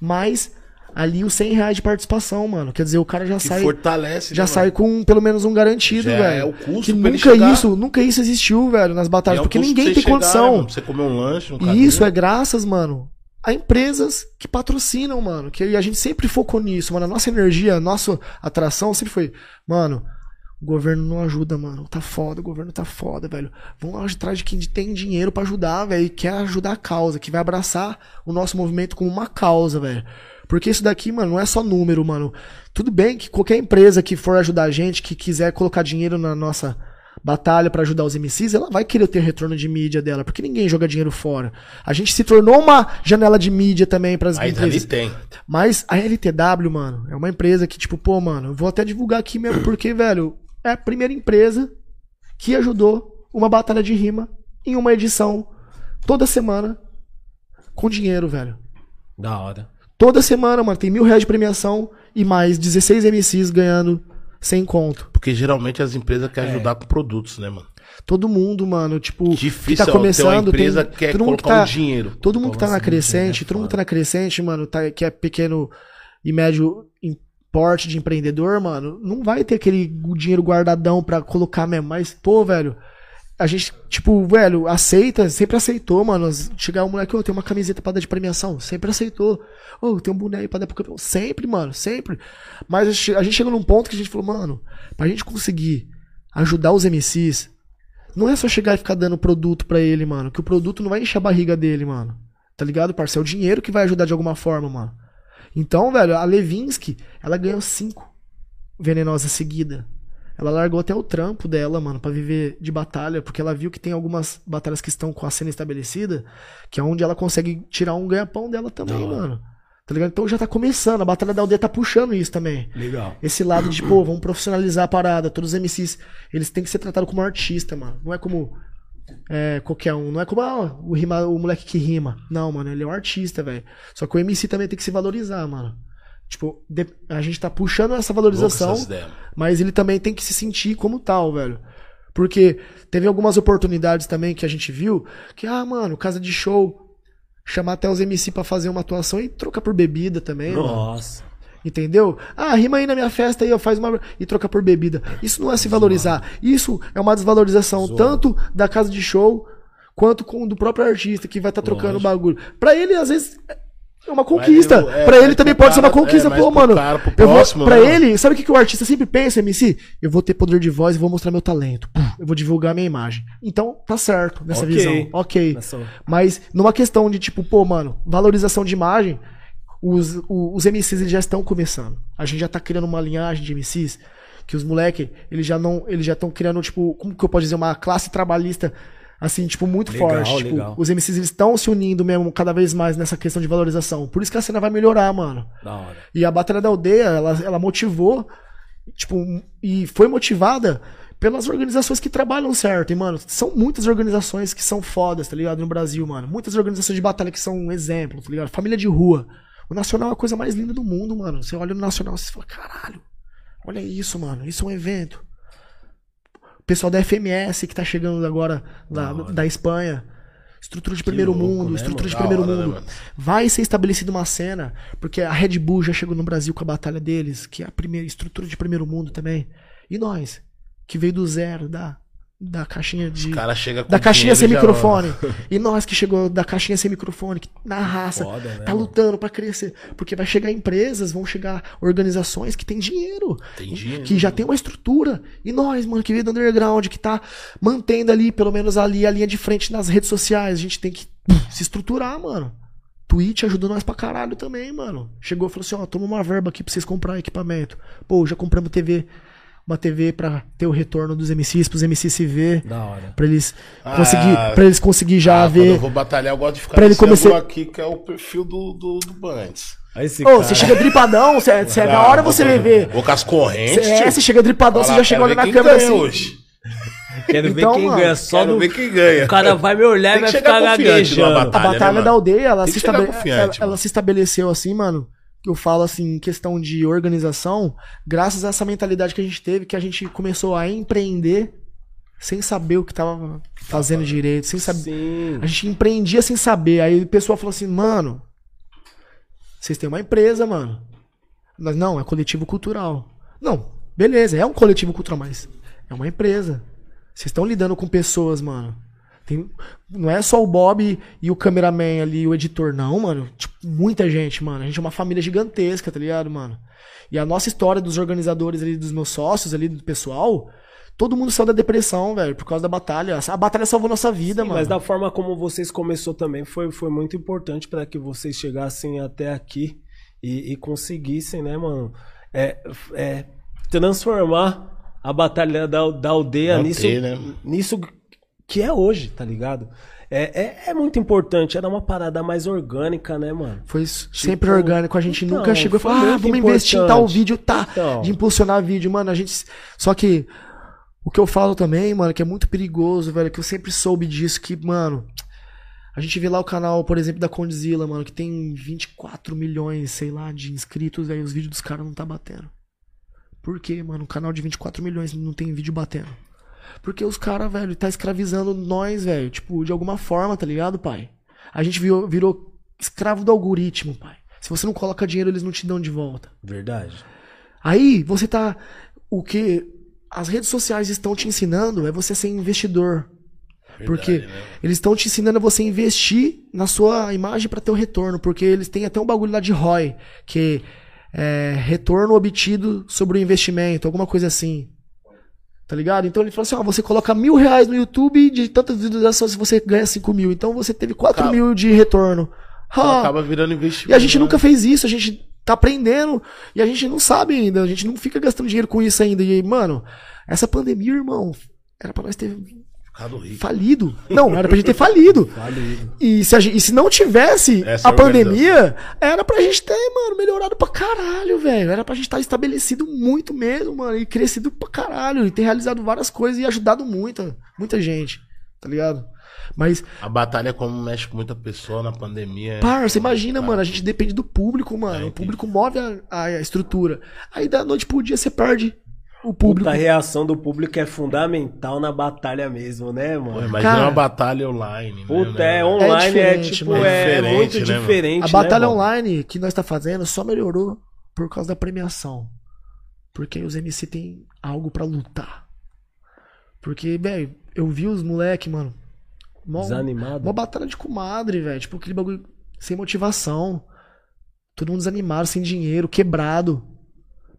Mais ali os 100 reais de participação, mano. Quer dizer, o cara já Que sai fortalece. já né, sai mano? com pelo menos um garantido, Já velho. é o custo que nunca chegar. isso, nunca isso existiu, velho, nas batalhas, é porque ninguém tem chegar, né, condição. mano? Você comer um lanche, um e isso é graças, mano, a empresas que patrocinam, mano. Que a gente sempre focou nisso, mano. A nossa energia, a nossa atração sempre foi, mano, o governo não ajuda, mano. Tá foda, o governo tá foda, velho. Vamos lá atrás de quem tem dinheiro pra ajudar, velho. E quer ajudar a causa, que vai abraçar o nosso movimento como uma causa, velho. Porque isso daqui, mano, não é só número, mano. Tudo bem que qualquer empresa que for ajudar a gente, que quiser colocar dinheiro na nossa batalha pra ajudar os MCs, ela vai querer ter retorno de mídia dela, porque ninguém joga dinheiro fora. A gente se tornou uma janela de mídia também para as empresas. tem. Mas a LTW, mano, é uma empresa que, tipo, pô, mano, eu vou até divulgar aqui mesmo, porque, velho, é a primeira empresa que ajudou uma batalha de rima em uma edição toda semana com dinheiro, velho. Da hora. Toda semana, mano, tem mil reais de premiação e mais 16 MCs ganhando sem conto. Porque geralmente as empresas É. querem ajudar com produtos, né, mano? Todo mundo, mano, tipo, Difícil que tá começando, empresa tem, que quer todo mundo que colocar tá, um dinheiro. Todo mundo que tá na Como assim, crescente? É todo mundo que tá na crescente, mano, tá, que é pequeno e médio em porte de empreendedor, mano, não vai ter aquele dinheiro guardadão pra colocar mesmo. Mas, pô, velho, a gente, tipo, velho, aceita, sempre aceitou, mano. Chegar um moleque, ô, tem uma camiseta pra dar de premiação, sempre aceitou. Ô, tem um boneco pra dar pro campeão. Sempre, mano, sempre. Mas a gente, a gente chegou num ponto que a gente falou, mano, pra gente conseguir ajudar os MCs, não é só chegar e ficar dando produto pra ele, mano. Que o produto não vai encher a barriga dele, mano. Tá ligado, parceiro? É o dinheiro que vai ajudar de alguma forma, mano. Então, velho, a Levinsky, ela ganhou cinco venenosas seguida. Ela largou até o trampo dela, mano, pra viver de batalha, porque ela viu que tem algumas batalhas que estão com a cena estabelecida, que é onde ela consegue tirar um ganha-pão dela também, hora. mano. Tá ligado? Então já tá começando, a Batalha da Aldeia tá puxando isso também. Legal. Esse lado de, pô, vamos profissionalizar a parada. Todos os MCs, eles têm que ser tratados como artista, mano. Não é como é, qualquer um. Não é como ah, o, rima, o moleque que rima. Não, mano, ele é um artista, velho. Só que o MC também tem que se valorizar, mano. Tipo, de- a gente tá puxando essa valorização, mas ele também tem que se sentir como tal, velho. Porque teve algumas oportunidades também que a gente viu que, ah, mano, casa de show, chamar até os MC pra fazer uma atuação e trocar por bebida também, mano. Entendeu? Ah, rima aí na minha festa aí, ó, faz uma. e troca por bebida. Isso não é se valorizar. Isso é uma desvalorização Zoado. tanto da casa de show quanto com do próprio artista que vai estar trocando o bagulho. Pra ele, às vezes. É uma conquista. Mas, é, pra ele também pode ser uma cara- conquista. é, Pô, mano. cara, pro eu vou, próximo, pra né, ele, sabe o que, que o artista sempre pensa, MC? Eu vou ter poder de voz e vou mostrar meu talento. Eu vou divulgar minha imagem. Então, tá certo nessa Ok. visão. Ok. Mas numa questão de tipo, pô, mano, valorização de imagem, os, o- os MCs eles já estão começando. A gente já tá criando uma linhagem de MCs que os moleque, eles já não, eles já estão criando tipo, como que eu posso dizer, uma classe trabalhista assim, tipo muito Legal, forte, tipo, legal. os MCs eles estão se unindo mesmo cada vez mais nessa questão de valorização. Por isso que a cena vai melhorar, mano. Da hora. E a Batalha da Aldeia, ela, ela motivou, tipo, e foi motivada pelas organizações que trabalham certo. E, mano, são muitas organizações que são fodas, tá ligado? No Brasil, mano. Muitas organizações de batalha que são um exemplo, tá ligado? Família de rua. O Nacional é a coisa mais linda do mundo, mano. Você olha no Nacional e fala, caralho, olha isso, mano. Isso é um evento. O pessoal da FMS que tá chegando agora da, da Espanha. Estrutura de primeiro louco, mundo, né, estrutura mano? de primeiro hora, né, mundo. mano? Vai ser estabelecida uma cena, porque a Red Bull já chegou no Brasil com a batalha deles, que é a primeira estrutura de primeiro mundo também. E nós, que veio do zero, da, da caixinha de. O cara chega com Da caixinha sem microfone. E nós que chegou da caixinha sem microfone, que na raça, Foda, né, tá lutando pra crescer. Porque vai chegar empresas, vão chegar organizações que têm dinheiro. Tem dinheiro. Que já tem uma estrutura. E nós, mano, que veio do underground, que tá mantendo ali, pelo menos ali, a linha de frente nas redes sociais. A gente tem que se estruturar, mano. Twitch ajudou nós pra caralho também, mano. Chegou e falou assim, ó, toma uma verba aqui pra vocês comprar equipamento. Pô, já compramos TV, uma TV pra ter o retorno dos MCs, pros MCs se ver. Da hora. Pra eles Ah, conseguir, pra eles conseguir já Ah, quando ver. eu vou batalhar, eu gosto de ficar Pra ele começar- aqui, que é o perfil do, do, do Bantes. Aí esse Ô, cara... você chega dripadão, você, você é da hora você vai ver. Vou com as correntes. Você, é, você chega dripadão, você já chega quero olhando ver na quem câmera ganha assim. hoje. Quero ver Então, quem mano, ganha só Quero no... ver quem ganha. O cara vai me olhar e vai que ficar gaguejando. A batalha. né, batalha mano? da aldeia, ela se, estabe- ela, ela se estabeleceu assim, mano. Eu falo assim, em questão de organização, graças a essa mentalidade que a gente teve, que a gente começou a empreender sem saber o que tava fazendo direito, sem saber. Sim. A gente empreendia sem saber. Aí o pessoal falou assim, mano, vocês têm uma empresa, mano. Nós, não, é coletivo cultural. Não, beleza, é um coletivo cultural, mas é uma empresa. Vocês estão lidando com pessoas, mano. Tem- não é só o Bob e o cameraman ali, o editor, não, mano. Tipo, muita gente, mano. A gente é uma família gigantesca, tá ligado, mano? E a nossa história dos organizadores ali, dos meus sócios ali, do pessoal, todo mundo saiu da depressão, velho, por causa da batalha. A batalha salvou nossa vida, Sim, mano. Mas da forma como vocês começou também foi, foi muito importante para que vocês chegassem até aqui e, e conseguissem, né, mano? É, é, transformar a batalha da, da aldeia Manter, nisso, né? nisso que é hoje, tá ligado? É, é, é muito importante, era uma parada mais orgânica, né, mano? Foi sempre orgânico, a gente então, nunca chegou e falou, ah, vamos investir em tal importante. vídeo, tá? Então. De impulsionar vídeo, mano, a gente. Só que o que eu falo também, mano, que é muito perigoso, velho, que eu sempre soube disso, que, mano. A gente vê lá o canal, por exemplo, da Condzilla, mano, que tem 24 milhões, sei lá, de inscritos, aí os vídeos dos caras não tá batendo. Por quê, mano? Um canal de 24 milhões não tem vídeo batendo. Porque os caras, velho, tá escravizando nós, velho. Tipo, de alguma forma, tá ligado, pai? A gente virou, virou escravo do algoritmo, pai. Se você não coloca dinheiro, eles não te dão de volta. Verdade. Aí, você tá. O que as redes sociais estão te ensinando é você ser investidor. Porque né? eles estão te ensinando a você investir na sua imagem para ter o retorno. Porque eles têm até um bagulho lá de ROI, que é retorno obtido sobre o investimento, alguma coisa assim. Tá ligado? Então ele falou assim: ó, você coloca mil reais no YouTube, de tantas visualizações você ganha cinco mil. Então você teve quatro Acaba- mil de retorno. Então Ah, acaba virando investimento. e a gente né? nunca fez isso, a gente tá aprendendo e a gente não sabe ainda, a gente não fica gastando dinheiro com isso ainda. E, mano, essa pandemia, irmão, era pra nós ter. Falido. Não, era pra gente ter falido. E se, gente- e se não tivesse Essa a pandemia, era pra gente ter, mano, melhorado pra caralho, velho. Era pra gente estar estabelecido muito mesmo, mano, e crescido pra caralho, e ter realizado várias coisas e ajudado muita, muita gente, tá ligado? Mas A batalha, como mexe com muita pessoa na pandemia. é Parça, imagina, complicado. mano, a gente depende do público, mano. É, o público move a- a estrutura. Aí da noite pro dia você perde o público. Puta, a reação do público é fundamental na batalha mesmo, né, Pô, mano? imagina Cara, uma batalha online. Puta, né, é né? online, é, diferente, tipo, é, É muito diferente, né, mano? A né, batalha mano? online que nós tá fazendo só melhorou por causa da premiação. Porque aí os MC tem algo pra lutar. Porque, velho, eu vi os moleque, mano. Mó, Desanimado. Uma batalha de comadre, velho. Tipo, aquele bagulho sem motivação. Todo mundo desanimado, sem dinheiro, quebrado.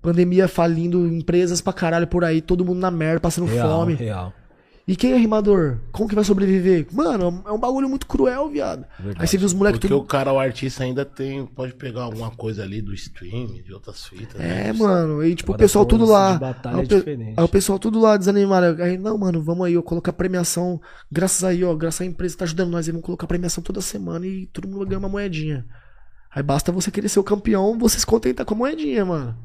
Pandemia falindo, empresas pra caralho por aí, todo mundo na merda, passando Real, fome. real. E quem é rimador? Como que vai sobreviver? Mano, é um bagulho muito cruel, viado. Verdade. Aí você viu os moleques Porque tudo. o cara, o artista, ainda tem. Pode pegar alguma coisa ali do stream, de outras fitas. né? É, mano. E tipo, o Agora pessoal falando tudo lá. Aí o, é aí o pessoal tudo lá desanimado. Aí, não, mano, vamos aí, ó, colocar premiação. Graças aí, ó, graças à empresa que tá ajudando nós aí, vamos colocar premiação toda semana e todo mundo vai ganhar uma moedinha. Aí basta você querer ser o campeão, você se contentar com a moedinha, mano.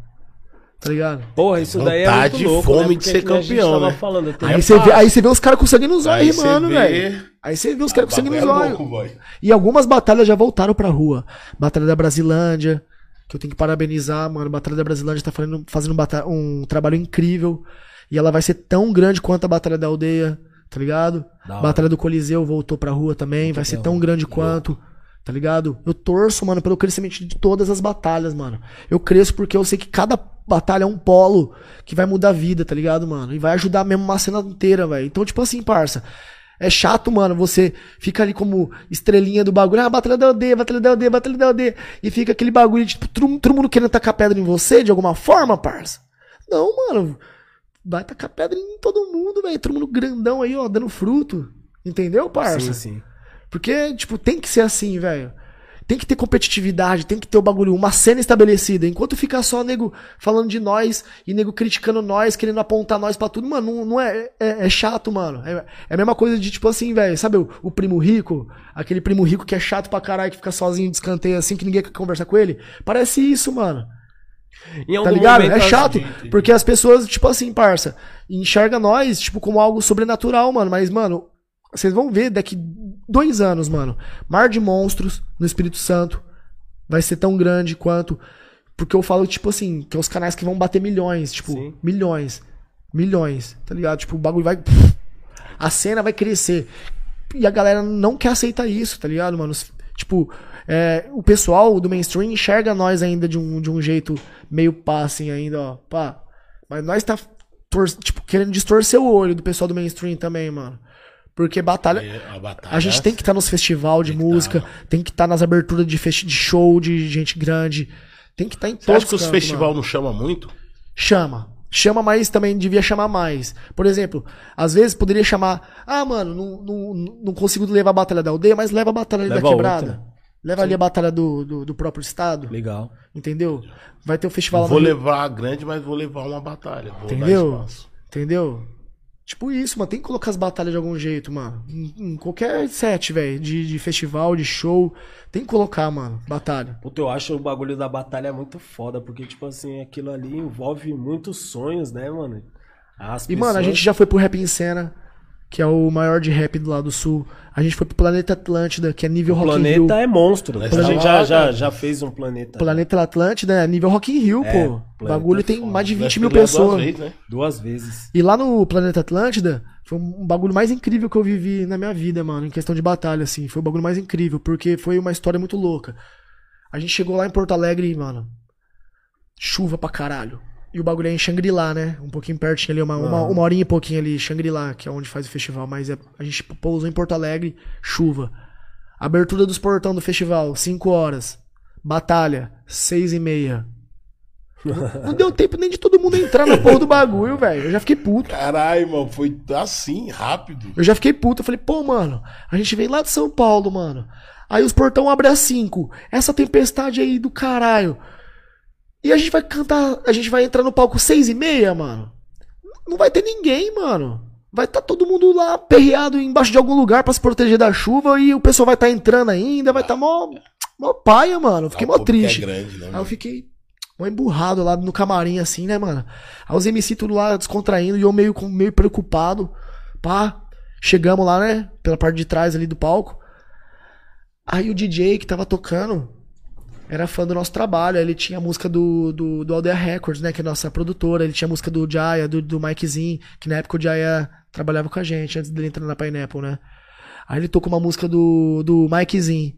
Tá ligado? Porra, isso daí é muito louco, fome né? de ser campeão, né? falando, Aí você, vê, aí você vê os caras com sangue nos olhos, Aí você rimando, vê- velho. Aí você vê os caras com sangue nos é olhos. E algumas batalhas já voltaram pra rua. Batalha da Brasilândia, que eu tenho que parabenizar, mano. Batalha da Brasilândia tá fazendo, fazendo um, um trabalho incrível. E ela vai ser tão grande quanto a Batalha da Aldeia, tá ligado? Da hora. Batalha do Coliseu voltou pra rua também, vai ser tão grande quanto. Tá ligado? Eu torço, mano, pelo crescimento de todas as batalhas, mano. Eu cresço porque eu sei que cada batalha é um polo que vai mudar a vida, tá ligado, mano? E vai ajudar mesmo uma cena inteira, velho. Então, tipo assim, parça. É chato, mano, você fica ali como estrelinha do bagulho. Ah, batalha da aldeia, batalha da aldeia, batalha da aldeia. E fica aquele bagulho, tipo, todo todo mundo querendo tacar pedra em você de alguma forma, parça. Não, mano. Vai tacar pedra em todo mundo, velho. Todo mundo grandão aí, ó, dando fruto. Entendeu, parça? Sim, sim. Porque, tipo, tem que ser assim, velho. Tem que ter competitividade, tem que ter o bagulho, uma cena estabelecida. Enquanto ficar só nego falando de nós e nego criticando nós, querendo apontar nós pra tudo, mano, não, não é, é. é chato, mano. É, é a mesma coisa de, tipo assim, velho. Sabe o, o primo rico? Aquele primo rico que é chato pra caralho, que fica sozinho de escanteio assim, que ninguém quer conversar com ele? Parece isso, mano. Tá ligado? É chato, entendi. porque as pessoas, tipo assim, parça, enxerga nós, tipo, como algo sobrenatural, mano. Mas, mano, vocês vão ver daqui dois anos, mano. Mar de Monstros no Espírito Santo vai ser tão grande quanto. Porque eu falo, tipo assim, que é os canais que vão bater milhões, tipo, Sim. milhões. Milhões, tá ligado? Tipo, o bagulho vai. A cena vai crescer. E a galera não quer aceitar isso, tá ligado, mano? Tipo, é, o pessoal do mainstream enxerga nós ainda de um, de um jeito meio pá, assim, ainda, ó. Pá. Mas nós tá tipo, querendo distorcer o olho do pessoal do mainstream também, mano. Porque batalha. É, a batalha. A gente tem que estar nos festival de música, tem que estar nas aberturas de, de show de gente grande. Tem que estar em Você todos acha que os cantos, festival mano. não chama muito? Chama. Chama, mas também devia chamar mais. Por exemplo, às vezes poderia chamar. Ah, mano, não, não, não consigo levar a batalha da aldeia, mas leva a batalha ali Leva da quebrada. outra. Leva ali a batalha do, do, do próprio estado. Legal. Entendeu? Vai ter o festival lá vou levar a grande, mas vou levar uma batalha. Vou Entendeu? dar espaço. Entendeu? Tipo isso, mano. Tem que colocar as batalhas de algum jeito, mano. Em, em qualquer set, velho. De, de festival, de show. Tem que colocar, mano. Batalha. Puta, eu acho o bagulho da batalha muito foda, porque, tipo assim, aquilo ali envolve muitos sonhos, né, mano? As E, mano, a pessoas- gente já foi pro Rap em Cena, que é o maior de rap do lado do sul. A gente foi pro Planeta Atlântida, que é nível O Rock in planeta Rio. é monstro. Nós A gente tava já, já, cara. já fez um planeta. Planeta Atlântida é nível Rock in Rio, É, pô. O Planeta bagulho é tem foda. mais de Nós 20 mil fizemos duas pessoas. vezes, né? Duas vezes. E lá no Planeta Atlântida, foi um bagulho mais incrível que eu vivi na minha vida, mano, em questão de batalha, assim. Foi o bagulho mais incrível, porque foi uma história muito louca. A gente chegou lá em Porto Alegre, mano, chuva pra caralho. E o bagulho é em Xangri-Lá, né? Um pouquinho pertinho ali, uma, uma, uma horinha e pouquinho ali, Xangri-Lá, que é onde faz o festival. Mas é- a gente pousou em Porto Alegre, chuva. Abertura dos portão do festival, 5 horas. Batalha, 6 e meia. Não deu tempo nem de todo mundo entrar na porra do bagulho, velho. Eu já fiquei puto. Caralho, mano, foi assim, rápido. Eu já fiquei puto. Eu falei, pô, mano, a gente veio lá de São Paulo, mano. Aí os portão abrem às 5. Essa tempestade aí do caralho. E a gente vai cantar. A gente vai entrar no palco 6 e meia, mano. Não vai ter ninguém, mano. Vai estar todo mundo lá perreado embaixo de algum lugar pra se proteger da chuva e o pessoal vai estar entrando ainda, vai estar mó, mó paia, mano. Fiquei Ah, mó público triste. É grande, né, Aí eu fiquei mó emburrado lá no camarim, assim, né, mano? Aí os MC tudo lá descontraindo e eu meio, com- meio preocupado. Pá, chegamos lá, né? Pela parte de trás ali do palco. Aí o DJ que tava tocando era fã do nosso trabalho. Ele tinha a música do, do, do Aldeia Records, né? Que é a nossa produtora. Ele tinha a música do Jaya, do, do Mikezinho, que na época o Jaya trabalhava com a gente, antes dele entrar na Pineapple, né? Aí ele tocou uma música do, do Mikezinho.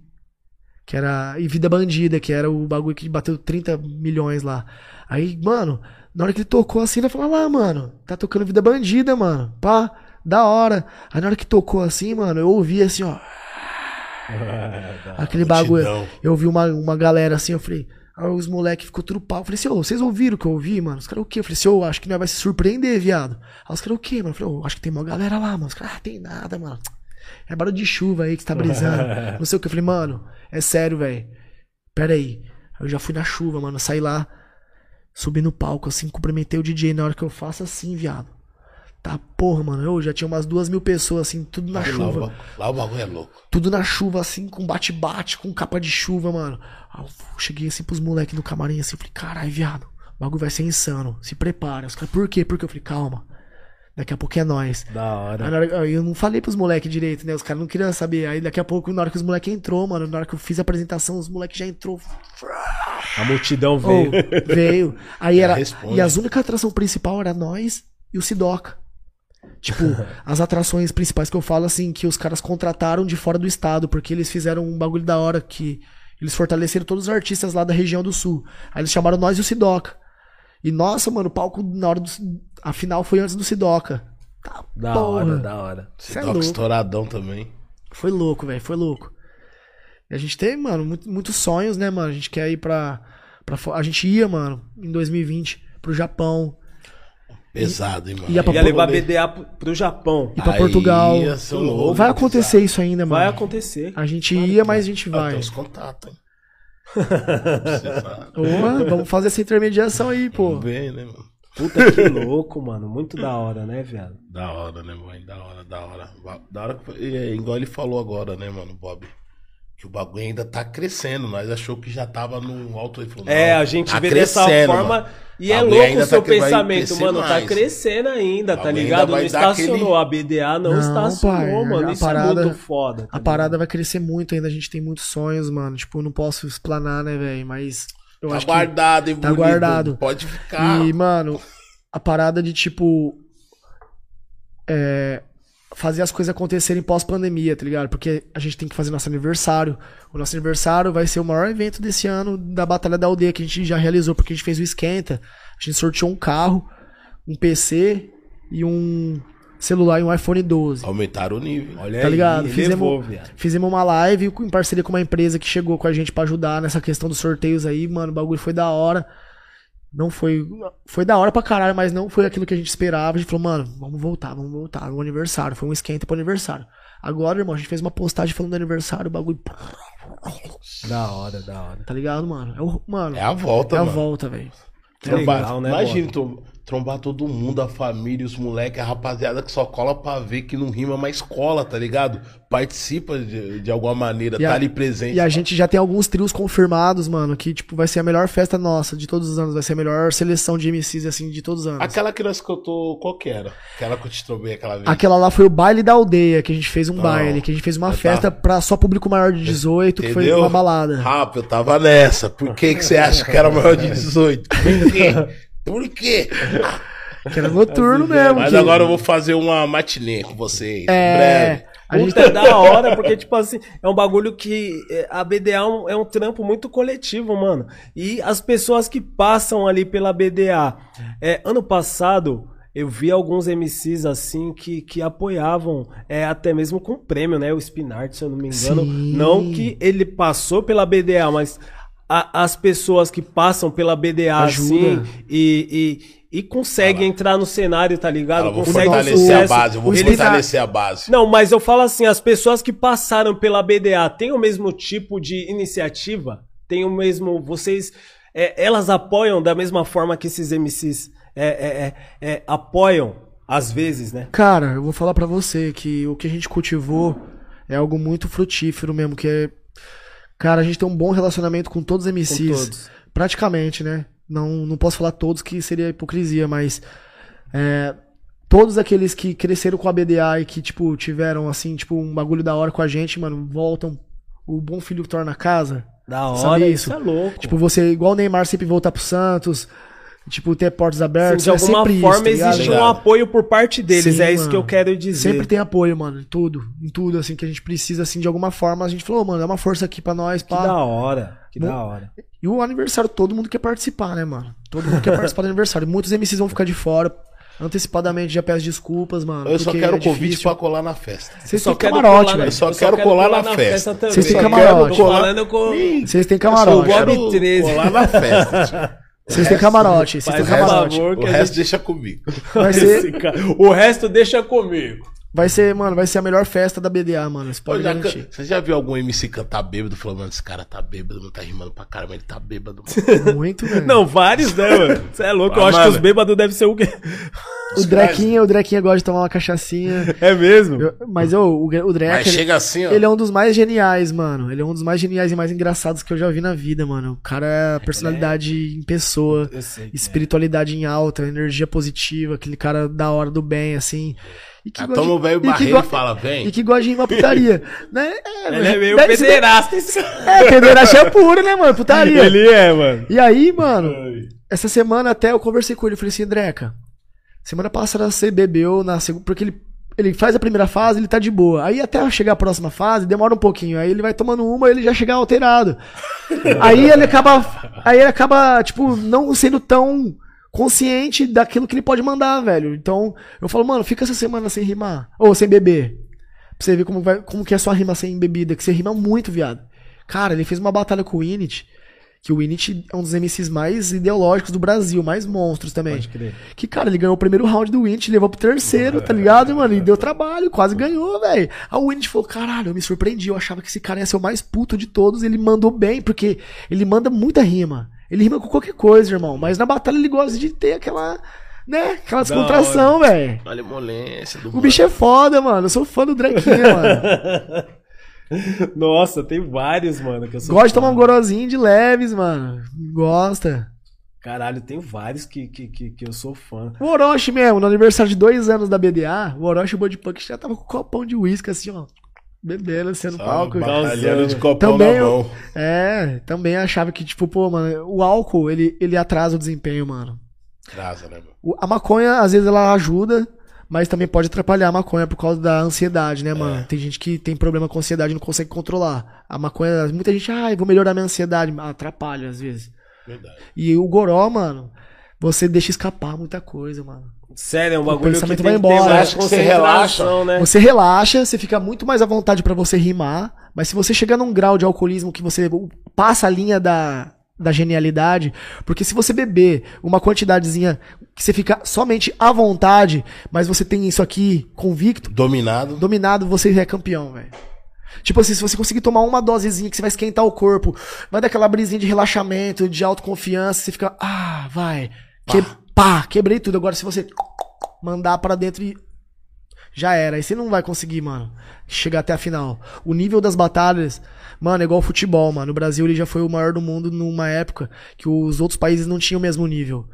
Que era. E Vida Bandida, que era o bagulho que bateu 30 milhões lá. Aí, mano, na hora que ele tocou assim, ele falou: "Ah lá, mano, tá tocando Vida Bandida, mano. Pá, da hora. Aí na hora que tocou assim, mano, eu ouvi assim, ó. Aquele bagulho. Eu ouvi uma, uma galera assim, eu falei. Aí os moleques ficou tudo pau. Eu falei assim, ô, vocês ouviram o que eu ouvi, mano? Os caras o quê? Eu falei assim, ô, acho que nós vai se surpreender, viado. Aí os caras o quê, mano? Eu falei, ô, acho que tem uma galera lá, mano. Os caras, ah, tem nada, mano. É barulho de chuva aí que você tá brisando. Não sei o que. Eu falei, mano, é sério, velho. Pera aí. Eu já fui na chuva, mano. Saí lá, subi no palco, assim, cumprimentei o DJ na hora que eu faço assim, viado. Tá, porra, mano. Eu já tinha umas duas mil pessoas, assim, tudo na Lá, o chuva. lá o bagulho é louco. Tudo na chuva, assim, com bate-bate, com capa de chuva, mano. Aí eu cheguei assim pros moleques no camarim, assim, falei, caralho, viado, O bagulho vai ser insano. Se prepara. Os caras, por quê? Porque eu falei, calma. Daqui a pouco é nós. Da hora. na hora- aí eu não falei pros moleques direito, né? Os caras não queriam saber. Aí daqui a pouco, na hora que os moleques entrou, mano, na hora que eu fiz a apresentação, os moleques já entrou. A multidão Oh, veio. veio. Aí era. responde. E as únicas atração principal era nós e o Sidoca. Tipo, as atrações principais que eu falo, assim, que os caras contrataram de fora do estado, porque eles fizeram um bagulho da hora que. Eles fortaleceram todos os artistas lá da região do sul. Aí eles chamaram nós e o Sidoca. E nossa, mano, o palco na hora do. A final foi antes do Sidoca. Tá, Da porra. hora, da hora. É Toca louco. estouradão também. Foi louco, velho, foi louco. E a gente tem, mano, muito- muitos sonhos, né, mano? A gente quer ir pra, pra. A gente ia, mano, em 2020 pro Japão, Pesado, hein, mano. Ia pra Ia levar Rolê. BDA pro, pro Japão. ir pra Aí Portugal. ia ser louco, Vai pesado. acontecer isso ainda, mano. Vai acontecer. A gente ia, mas a gente Ah, vai. tem os contatos, hein? Vamos fazer essa intermediação aí, pô. Vamos ver, né, mano? Puta que louco, mano. Muito da hora, né, viado? Da hora, né, mãe? Da hora, da hora. Da hora que foi- é, igual ele falou agora, né, mano, Bob? Que o bagulho ainda tá crescendo. Nós achou que já tava no alto. Ele falou, É, a gente tá vê dessa forma. mano. E é louco o seu tá cre- vai pensamento, mano. Tá mais. crescendo ainda, tá ligado? ainda Não estacionou. aquele- A BDA não, Não, estacionou, pai, mano. a Isso é parada- muito foda. tá A parada vai crescer muito ainda. A gente tem muitos sonhos, mano. Tipo, eu não posso explanar, né, velho? Mas eu Tá acho que. guardado, hein, tá guardado. Pode ficar. E, mano, a parada de, tipo. É. Fazer as coisas acontecerem pós-pandemia, tá ligado? Porque a gente tem que fazer nosso aniversário. O nosso aniversário vai ser o maior evento desse ano da Batalha da Aldeia que a gente já realizou, porque a gente fez o esquenta. A gente sorteou um carro, um PC e um celular e um iPhone 12. Aumentaram o nível. Olha Tá aí, ligado? elevou, Fizemos, fizemos uma live em parceria com uma empresa que chegou com a gente pra ajudar nessa questão dos sorteios aí, mano. O bagulho foi da hora. Não foi. Foi da hora pra caralho, mas não foi aquilo que a gente esperava. A gente falou, mano, vamos voltar, vamos voltar. O aniversário. Foi um esquenta pro aniversário. Agora, irmão, a gente fez uma postagem falando do aniversário, o bagulho. Da hora, da hora. Tá ligado, mano? É, o, mano, É a volta, é a mano. volta, velho. Legal, né, imagina trom- trombar todo mundo, a família, os moleques, a rapaziada que só cola pra ver que não rima, mas cola, tá ligado? Participa de, de alguma maneira, E a- tá ali presente. E a gente já tem alguns trios confirmados, mano, que, tipo, vai ser a melhor festa nossa de todos os anos. Vai ser a melhor seleção de MCs, assim, de todos os anos. Aquela que nós cantou, qual que era? Aquela que eu te trombei aquela vez. Aquela lá foi o baile da aldeia, que a gente fez um Não, baile, que a gente fez uma eu festa tava- pra só público maior de 18, que foi uma balada. Rapa, eu tava nessa. Por que, que você acha que era maior de 18? Por quê? Por quê? Que era noturno mesmo. Mas que- agora eu vou fazer uma matinê com vocês. em É. breve. A gente é da hora, porque, tipo assim, é um bagulho que é, a BDA é um, é um trampo muito coletivo, mano. E as pessoas que passam ali pela BDA. É, ano passado, eu vi alguns MCs assim que, que apoiavam, é, até mesmo com prêmio, né? O Spinart, se eu não me engano. Sim. Não que ele passou pela BDA, mas a- as pessoas que passam pela BDA Ajuda. assim e. e e consegue entrar no cenário, tá ligado? Fala, vou consegue fortalecer a base, eu vou O Eles- fortalecer a base. não, mas eu falo assim, as pessoas que passaram pela BDA têm o mesmo tipo de iniciativa? Tem o mesmo. Vocês. é, elas apoiam da mesma forma que esses MCs é, é, é, é, apoiam, às vezes, né? Cara, eu vou falar pra você que o que a gente cultivou é algo muito frutífero mesmo, que é... Cara, a gente tem um bom relacionamento com todos os Com MCs. todos. Praticamente, né? Não, não posso falar todos que seria hipocrisia, mas é, todos aqueles que cresceram com a BDA e que, tipo, tiveram, assim, tipo, um bagulho da hora com a gente, mano, voltam. O bom filho torna a casa. Da hora, isso? isso é louco. Tipo, você, igual o Neymar, sempre voltar pro Santos, tipo, ter portas abertas. de é alguma sempre isso, forma tá ligado? existe um apoio por parte deles, Sim, é isso que eu quero dizer. Sempre tem apoio, mano, em tudo. Em tudo, assim, que a gente precisa, assim, de alguma forma. A gente falou, mano, dá uma força aqui pra nós, Que pá. da hora, que Mu- da hora. E o aniversário, todo mundo quer participar, né, mano? Todo mundo quer participar do aniversário. Muitos MCs vão ficar de fora. Antecipadamente já peço desculpas, mano. Eu só quero é convite difícil. pra colar na festa. Vocês só têm camarote, velho. Eu só quero colar na festa. Vocês têm camarote. Vocês têm Eu só camarote. Bob quero 13. colar na festa. Vocês têm camarote. Vocês têm camarote. favor O resto gente... deixa comigo. Ser, O resto deixa comigo. Vai ser, mano, vai ser a melhor festa da BDA, mano. Você pode Eu já garantir. Você já viu algum MC cantar bêbado falando, mano, esse cara tá bêbado, não tá rimando pra caramba, ele tá bêbado. mano." Muito, velho. Não, vários, né, mano? Você é louco, eu Ah, acho que mano. os bêbados devem ser o quê? O Drequinha, o Drequinha gosta de tomar uma cachaçinha. É mesmo? Eu- mas eu, o, o Mas Dreca, ele, chega assim, ó. ele é um dos mais geniais, mano. Ele é um dos mais geniais e mais engraçados que eu já vi na vida, mano. O cara é personalidade em pessoa. Eu sei. espiritualidade em alta, energia positiva, aquele cara da hora do bem, assim. E que Ah, toma o velho e barreiro e fala, E vem. que gosta de uma putaria. né? É, Ele é meio ser- pederasta esse cara. É, pura, né, mano? Putaria. Ele é, mano. E aí, mano, essa semana até eu conversei com ele, eu falei assim, Dreca, semana passada você bebeu na segunda, porque ele, ele faz a primeira fase, ele tá de boa. Aí até chegar a próxima fase, demora um pouquinho. Aí ele vai tomando uma, ele já chega alterado. aí ele acaba, aí ele acaba, tipo, não sendo tão consciente daquilo que ele pode mandar, velho. Então, eu falo, mano, fica essa semana sem rimar, ou sem beber. Pra você ver como, vai, como que é a sua rima sem bebida, que você rima muito, viado. Cara, ele fez uma batalha com o Init, que o Init é um dos MCs mais ideológicos do Brasil, mais monstros também. Pode crer. Que, cara, ele ganhou o primeiro round do Init, levou pro terceiro, tá ligado, mano? E deu trabalho, quase ganhou, velho. Aí o Init falou, caralho, eu me surpreendi, eu achava que esse cara ia ser o mais puto de todos, ele mandou bem, porque ele manda muita rima. Ele rima com qualquer coisa, irmão, mas na batalha ele gosta de ter aquela, né, aquela descontração, velho. Olha a molência do O bicho é foda, mano, eu sou fã do Drequinha, mano. Nossa, tem vários, mano, que eu sou Gosta de tomar um gorozinho de leves, mano. Gosta. Caralho, tem vários que, que, que, que eu sou fã. O Orochi mesmo, no aniversário de dois anos da BDA, o Orochi o Bud Punk já tava com um copão de uísque, assim, ó. Bebendo, assim, no palco. Batalhando de copão Também na eu- mão. É, também achava que, tipo, pô, mano, o álcool, ele, ele atrasa o desempenho, mano. Crasa, né, mano? A maconha, às vezes, ela ajuda, mas também pode atrapalhar a maconha por causa da ansiedade, né, mano? Tem gente que tem problema com ansiedade e não consegue controlar. A maconha, muita gente, ah, vou melhorar minha ansiedade. Atrapalha, às vezes. Verdade. E o goró, mano, você deixa escapar muita coisa, mano. Sério, é um bagulho que pensamento vai que ter embora. Acho que você concentração, né? Você relaxa, você fica muito mais à vontade pra você rimar, mas se você chegar num grau de alcoolismo que você passa a linha da, da genialidade, porque se você beber uma quantidadezinha que você fica somente à vontade, mas você tem isso aqui convicto, Dominado. dominado, você é campeão, velho. Tipo assim, se você conseguir tomar uma dosezinha que você vai esquentar o corpo, vai dar aquela brisinha de relaxamento, de autoconfiança, você fica, ah, vai, que, pá, quebrei tudo. Agora se você mandar pra dentro e já era, aí você não vai conseguir, mano, chegar até a final. O nível das batalhas, mano, é igual futebol, mano. O Brasil ele já foi o maior do mundo numa época que os outros países não tinham o mesmo nível.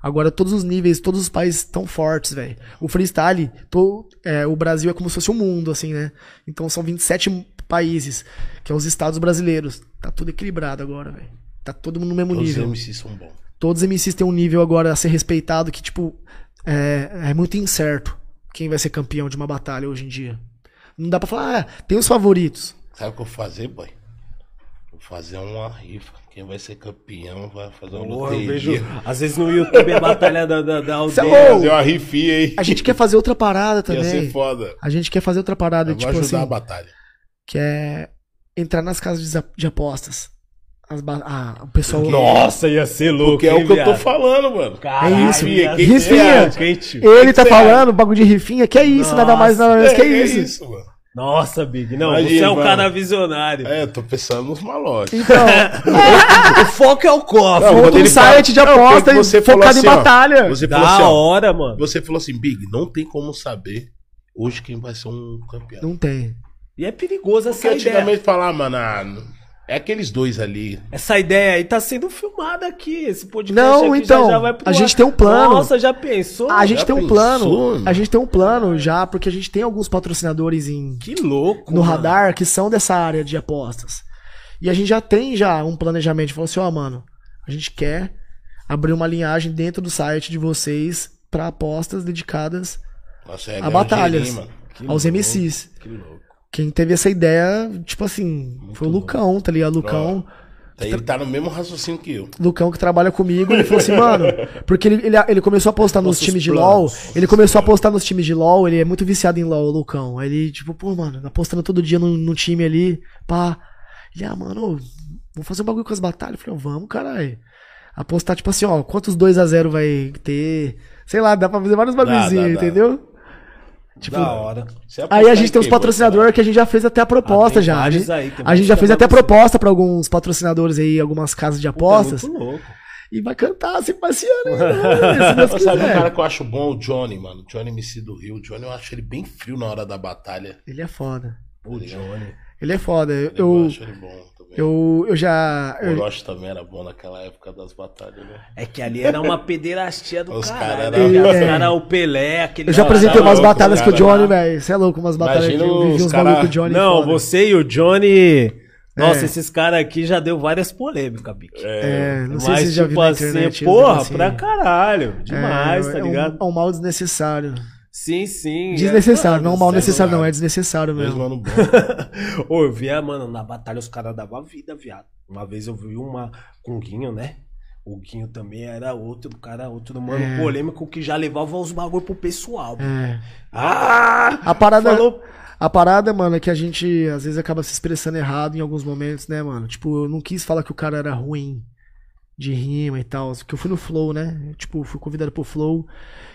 Agora todos os níveis, todos os países estão fortes, velho. O freestyle, to- é, o Brasil é como se fosse o mundo, assim, né? Então são 27 países, que é os estados brasileiros. Tá tudo equilibrado agora, velho. Tá todo mundo no mesmo Todos os nível. MCs são bons. Todos os MCs têm um nível agora a ser respeitado que, tipo, é, é muito incerto quem vai ser campeão de uma batalha hoje em dia. Não dá pra falar, ah, tem os favoritos. Sabe o que eu vou fazer, boy? Vou fazer uma rifa. Quem vai ser campeão vai fazer uma Porra, eu loteria. vejo, às vezes no YouTube a batalha da, da, da Cê é aldeia. louco! Fazer uma rifinha aí. A gente quer fazer outra parada Ia ser também. foda. A gente quer fazer outra parada, Eu vou tipo ajudar assim, a batalha. que é entrar nas casas de, de apostas. As ba- ah, o pessoal. Nossa, ia ser louco. Porque é hein, o que eu tô viado? falando, mano. Caralho, É isso. ia ser Rifinha. quente. Ele tá que falando, bagulho de rifinha, que é isso, nada mais, nada menos que é isso. mano. Nossa, Big. Não, Imagina, você é um mano. cara visionário. É, eu tô pensando nos malotes. Então, O foco é o cofre. Não, fala- site de Não, aposta porque e você focado em assim, ó, batalha. Você Da falou assim, ó, hora, mano. Você falou assim, Big, não tem como saber hoje quem vai ser um campeão. Não tem. E é perigoso Porque essa ideia. antigamente falar, mano, ah, não- é aqueles dois ali. Essa ideia aí tá sendo filmada aqui. Esse podcast Não, aqui então, já, já vai pro a ar. gente tem um plano. Nossa, já pensou? A gente já tem um pensou, plano. mano? A gente tem um plano já, porque a gente tem alguns patrocinadores em, Que louco. no mano. radar que são dessa área de apostas. E a gente já tem já um planejamento. Falou assim, ó, mano, a gente quer abrir uma linhagem dentro do site de vocês pra apostas dedicadas Nossa, é a batalhas, aos MCs. Que louco. Quem teve essa ideia, tipo assim, foi o Lucão, tá ligado? Lucão, Ele tá no mesmo raciocínio que eu. Lucão que trabalha comigo, ele falou assim, mano, porque ele, ele, ele começou a postar nos Nossos times de. LoL, ele começou a postar nos times de LoL, ele é muito viciado em LoL, o Lucão. Aí ele, tipo, pô, mano, apostando todo dia no, no time ali, pá. Ele, ah, mano, vamos fazer um bagulho com as batalhas. Eu falei, vamos, caralho. Apostar, tipo assim, ó, quantos 2x0 vai ter? Sei lá, dá pra fazer vários bagulhozinhos, entendeu? Tipo, Da hora. Você Aí a gente em tem uns patrocinadores que a gente já fez até a proposta Ah, já. A vários gente, aí, a gente já fez até trabalhos. proposta pra alguns patrocinadores aí, algumas casas de Puta, é apostas. muito louco. E vai cantar, se passeando. né? Se sabe um cara que eu acho bom? O Johnny, mano. Johnny MC do Rio. O Johnny eu acho ele bem frio na hora da batalha. Ele é foda. O Johnny. Ele é foda. Eu, Eu, eu, acho ele bom. Eu, eu já. O eu- Orochi também era bom naquela época das batalhas, né? É que ali era uma pederastia do Os caralho. cara né? era- Os É. caras, o Pelé, aquele eu já cara- apresentei umas louco, batalhas com o cara. Johnny, velho. Você é louco, umas batalhas Imagina que eu vivi uns cara- com o Johnny. Não, foda. você e o Johnny. Nossa, É. esses caras aqui já deu várias polêmicas, Bic. É, não sei Mas, se você já viu tipo na assim, internet. porra, assim. pra caralho. Demais, É, tá é um- ligado? É um, mal desnecessário. Sim, sim. Desnecessário, não um mal é necessário, não. É desnecessário mesmo. mano bom. Ô, eu via, mano, na batalha os caras davam vida, viado. Uma vez eu vi uma com o Guinho, né? O Guinho também era outro cara, outro mano É. polêmico que já levava os bagulho pro pessoal. É. Ah! A parada, Falou. a parada, mano, é que a gente às vezes acaba se expressando errado em alguns momentos, né, mano? Tipo, eu não quis falar que o cara era ruim de rima e tal, porque eu fui no Flow, né? Tipo, fui convidado pro Flow.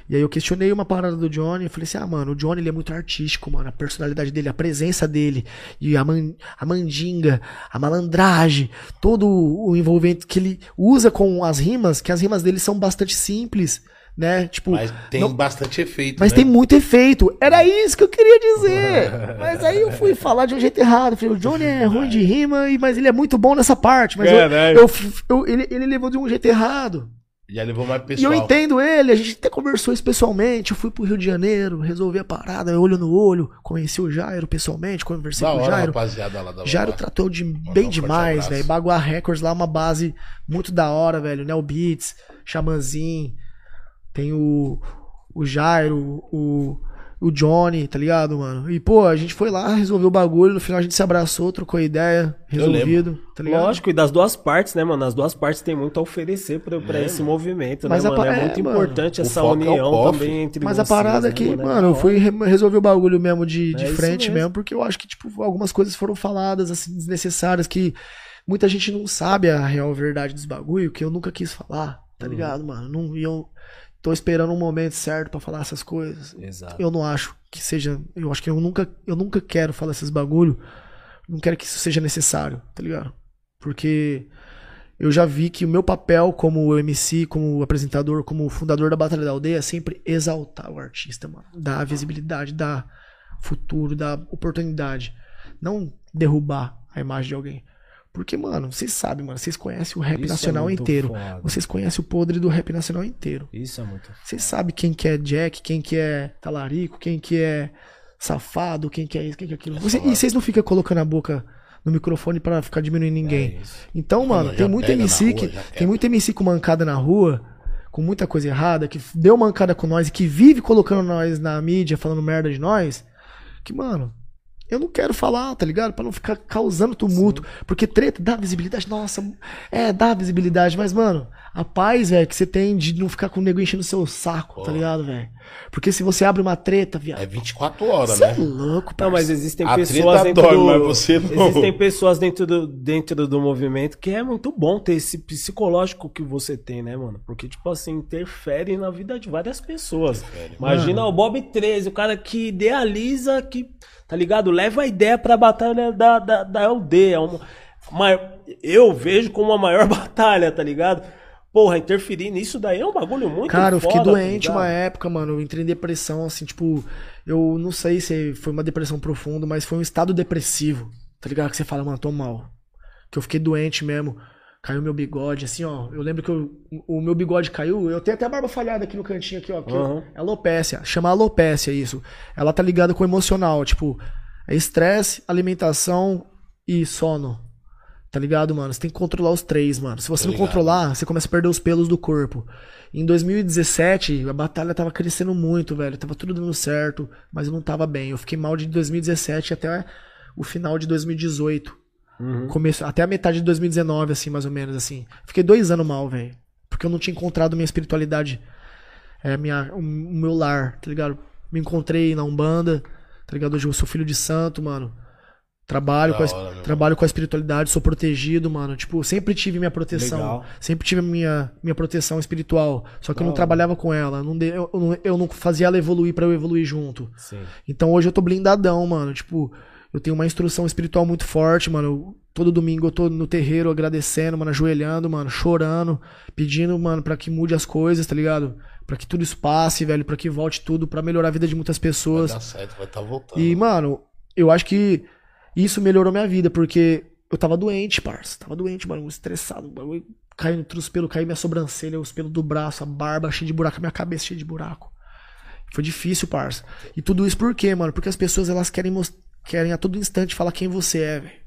E aí eu questionei uma parada do Johnny, eu falei assim: "Ah, mano, o Johnny ele é muito artístico, mano, a personalidade dele, a presença dele e a, man, a mandinga, a malandragem, todo o envolvimento que ele usa com as rimas, que as rimas dele são bastante simples, né? Tipo, Mas tem não- bastante efeito. mas né? tem muito efeito. Era isso que eu queria dizer. Mas aí eu fui falar de um jeito errado. Falei, o Johnny é ruim de rima, e- mas ele é muito bom nessa parte. Mas eu, Caralho. eu eu- ele, ele levou de um jeito errado. Já levou mais E pessoal. eu entendo ele, a gente até conversou isso pessoalmente. Eu fui pro Rio de Janeiro, resolvi a parada, olho no olho. Conheci o Jairo pessoalmente, conversei Da com o hora, Jairo. rapaziada lá da Jairo tratou de um bem forte demais, velho. Bagua Records lá, é uma base muito da hora, velho. Neo Beats, Xamanzin, tem o, o Jairo, o, o Johnny, tá ligado, mano? E, pô, a gente foi lá, resolveu o bagulho, no final a gente se abraçou, trocou ideia, resolvido, tá ligado? Lógico, e das duas partes, né, mano? As duas partes têm muito a oferecer pra, pra É, esse movimento, Mas né, a mano? É é, muito mano. importante essa é união cofre. também entre Mas a vocês, parada é né, que, mano? É mano, eu fui re- resolver o bagulho mesmo de, de É frente mesmo. mesmo. porque eu acho que, tipo, algumas coisas foram faladas, assim, desnecessárias, que muita gente não sabe a real verdade dos bagulho, que eu nunca quis falar, tá Uhum. ligado, mano? Não, e eu tô esperando um momento certo pra falar essas coisas. Exato. Eu não acho que seja. Eu acho que eu nunca, eu nunca quero falar esses bagulho. Não quero que isso seja necessário, tá ligado? Porque eu já vi que o meu papel como MC, como apresentador, como fundador da Batalha da Aldeia é sempre exaltar o artista, mano. Dar visibilidade, dar futuro, dar oportunidade. Não derrubar a imagem de alguém. Porque, mano, vocês sabem, mano, vocês conhecem o rap Isso é nacional muito inteiro. foda. Vocês conhecem o podre do rap nacional inteiro. Isso é muito Vocês sabem quem que é Jack, quem que é talarico, quem que é safado, quem que é isso, quem que é aquilo. Você- e vocês não ficam colocando a boca no microfone pra ficar diminuindo ninguém. É. Então, mano, já tem muito MC que tem muito MC com mancada na rua, com muita coisa errada, que deu mancada com nós e que vive colocando nós na mídia, falando merda de nós, que, mano, eu não quero falar, tá ligado? Pra não ficar causando tumulto. Porque treta dá visibilidade. Nossa, é, dá visibilidade. Mas, mano, a paz, velho, que você tem de não ficar com o nego enchendo o seu saco, tá Pô. ligado, velho? Porque se você abre uma treta, viado. É 24 horas, Você né? é louco, Não, mas existem A pessoas treta dentro dói, do... mas você não. Existem pessoas dentro do, dentro do movimento que é muito bom ter esse psicológico que você tem, né, mano? Porque, tipo assim, interfere na vida de várias pessoas. Imagina o Bob 13, o cara que idealiza, que, tá ligado? Leva a ideia pra batalha da, da, da aldeia. Uma, uma- eu vejo como a maior batalha, tá ligado? Porra, interferir nisso daí é um bagulho muito Cara, eu fiquei foda, tá doente ligado? uma época, mano. Eu entrei em depressão, assim, tipo. Eu não sei se foi uma depressão profunda, mas foi um estado depressivo. Tá ligado? Que você fala, mano, tô mal. Que eu fiquei doente mesmo. Caiu meu bigode, assim, ó. Eu lembro que eu- o meu bigode caiu. Eu tenho até a barba falhada aqui no cantinho, aqui, ó. Que Uhum. É alopécia. Chama alopécia isso. Ela tá ligada com o emocional. Tipo, é estresse, alimentação e sono. Tá ligado, mano? Você tem que controlar os três, mano. Se você Tô não ligado. controlar, você começa a perder os pelos do corpo. Em 2017, a batalha tava crescendo muito, velho. Tava tudo dando certo, mas eu não tava bem. Eu fiquei mal de 2017 até o final de 2018. Uhum. Começo, até a metade de 2019, assim, mais ou menos, assim. Fiquei dois anos mal, velho. Porque eu não tinha encontrado minha espiritualidade, é, minha, o, o meu lar, tá ligado? Me encontrei na Umbanda, tá ligado? Hoje eu sou filho de santo, mano. Trabalho, Da com a, hora, trabalho com a espiritualidade, sou protegido, mano. Tipo, sempre tive minha proteção. Legal. Sempre tive minha, minha proteção espiritual. Só que eu não trabalhava com ela. não de- eu, eu não, eu não fazia ela evoluir pra eu evoluir junto. Sim. Então hoje eu tô blindadão, mano. Tipo, eu tenho uma instrução espiritual muito forte, mano. Eu, Todo domingo eu tô no terreiro agradecendo, mano, ajoelhando, mano, chorando, pedindo, mano, pra que mude as coisas, tá ligado? Pra que tudo isso passe, velho, pra que volte tudo, pra melhorar a vida de muitas Vai pessoas. dar certo, vai estar voltando. E, mano, eu acho que isso melhorou minha vida, porque eu tava doente, parça. Tava doente, mano, estressado. bagulho Caindo os pelos, caiu minha sobrancelha, os pelos do braço, a barba cheia de buraco, a minha cabeça cheia de buraco. Foi difícil, parça. E tudo isso por quê, mano? Porque as pessoas, elas querem, querem a todo instante falar quem você é, velho.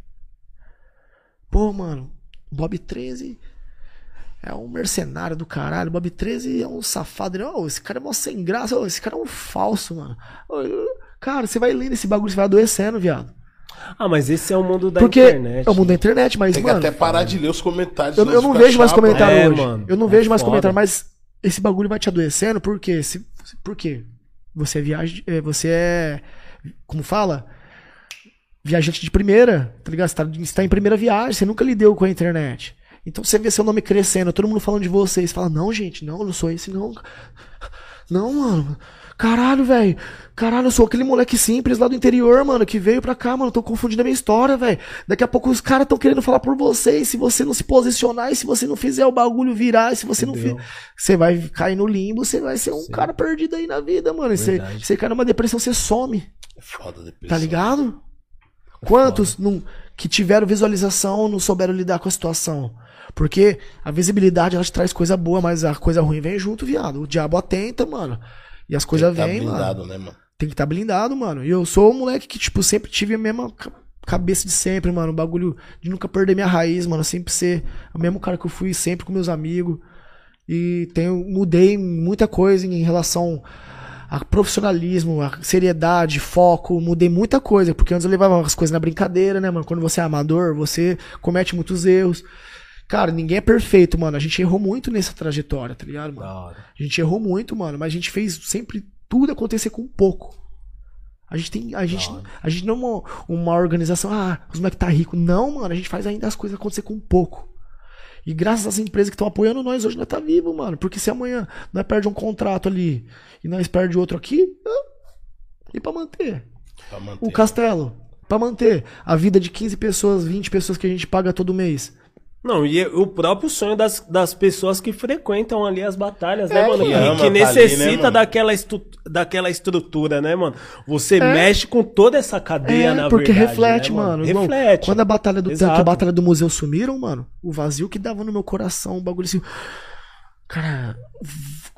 Pô, mano, Bob 13 é um mercenário do caralho. Bob 13 é um safado. Não, esse cara é mó sem graça. Ô, esse cara é um falso, mano. Ô, Cara, você vai lendo esse bagulho, você vai adoecendo, viado. Ah, mas esse é o mundo da Porque internet. é o mundo da internet, mas, Tem que mano, até parar de ler os comentários. eu, eu não vejo mais comentário É, hoje. mano, eu não é vejo mais foda. comentário, mas esse bagulho vai te adoecendo, porque se, por quê? Você é viagem, é, você é, como fala? Viajante de primeira, tá ligado? Você tá, você tá em primeira viagem, você nunca lidou com a internet. Então você vê seu nome crescendo, todo mundo falando de você, e você fala, não, gente, não, eu não sou esse, não. Não, mano. Caralho, velho. Caralho, eu sou aquele moleque simples lá do interior, mano, que veio pra cá, mano. Tô confundindo a minha história, velho. Daqui a pouco os caras tão querendo falar por você. E se você não se posicionar, e se você não fizer o bagulho virar, e se você não Entendeu? fizer. Você vai cair no limbo, você vai ser um Sim. cara perdido aí na vida, mano. Você, você cai numa depressão, você some. É foda a depressão. Tá ligado? Quantos não, que tiveram visualização não souberam lidar com a situação? Porque a visibilidade ela te traz coisa boa, mas a coisa ruim vem junto, viado. O diabo atenta, mano. E as coisas tá vêm, mano. blindado, né, mano? Tem que estar blindado, mano. E eu sou um moleque que, tipo, sempre tive a mesma ca- cabeça de sempre, mano. O bagulho de nunca perder minha raiz, mano. Sempre ser o mesmo cara que eu fui sempre com meus amigos. E tenho, mudei muita coisa em relação a profissionalismo, a seriedade, foco, mudei muita coisa, porque antes eu levava as coisas na brincadeira, né, mano? Quando você é amador, você comete muitos erros. Cara, ninguém é perfeito, mano. A gente errou muito nessa trajetória, tá ligado, mano? A gente errou muito, mano, mas a gente fez sempre tudo acontecer com pouco. A gente tem. A gente, hora. a gente não é uma, uma organização, ah, os moleques tá rico. Não, mano, a gente faz ainda as coisas acontecer com pouco. E graças às empresas que estão apoiando nós, hoje nós tá vivo, mano. Porque se amanhã nós perde um contrato ali e nós perde outro aqui, e pra manter? Pra manter. O castelo, pra manter a vida de 15 pessoas, 20 pessoas que a gente paga todo mês. Não, e o próprio sonho das, das pessoas que frequentam ali as batalhas, né, É, mano? que Que, ama que tá ali, necessita né, mano? daquela, estu, daquela estrutura, né, mano? Você É. mexe com toda essa cadeia, É, na porque verdade. reflete, né, mano. Reflete. Quando a batalha do tanque e a batalha do museu sumiram, mano, o vazio que dava no meu coração, o bagulho assim. Cara,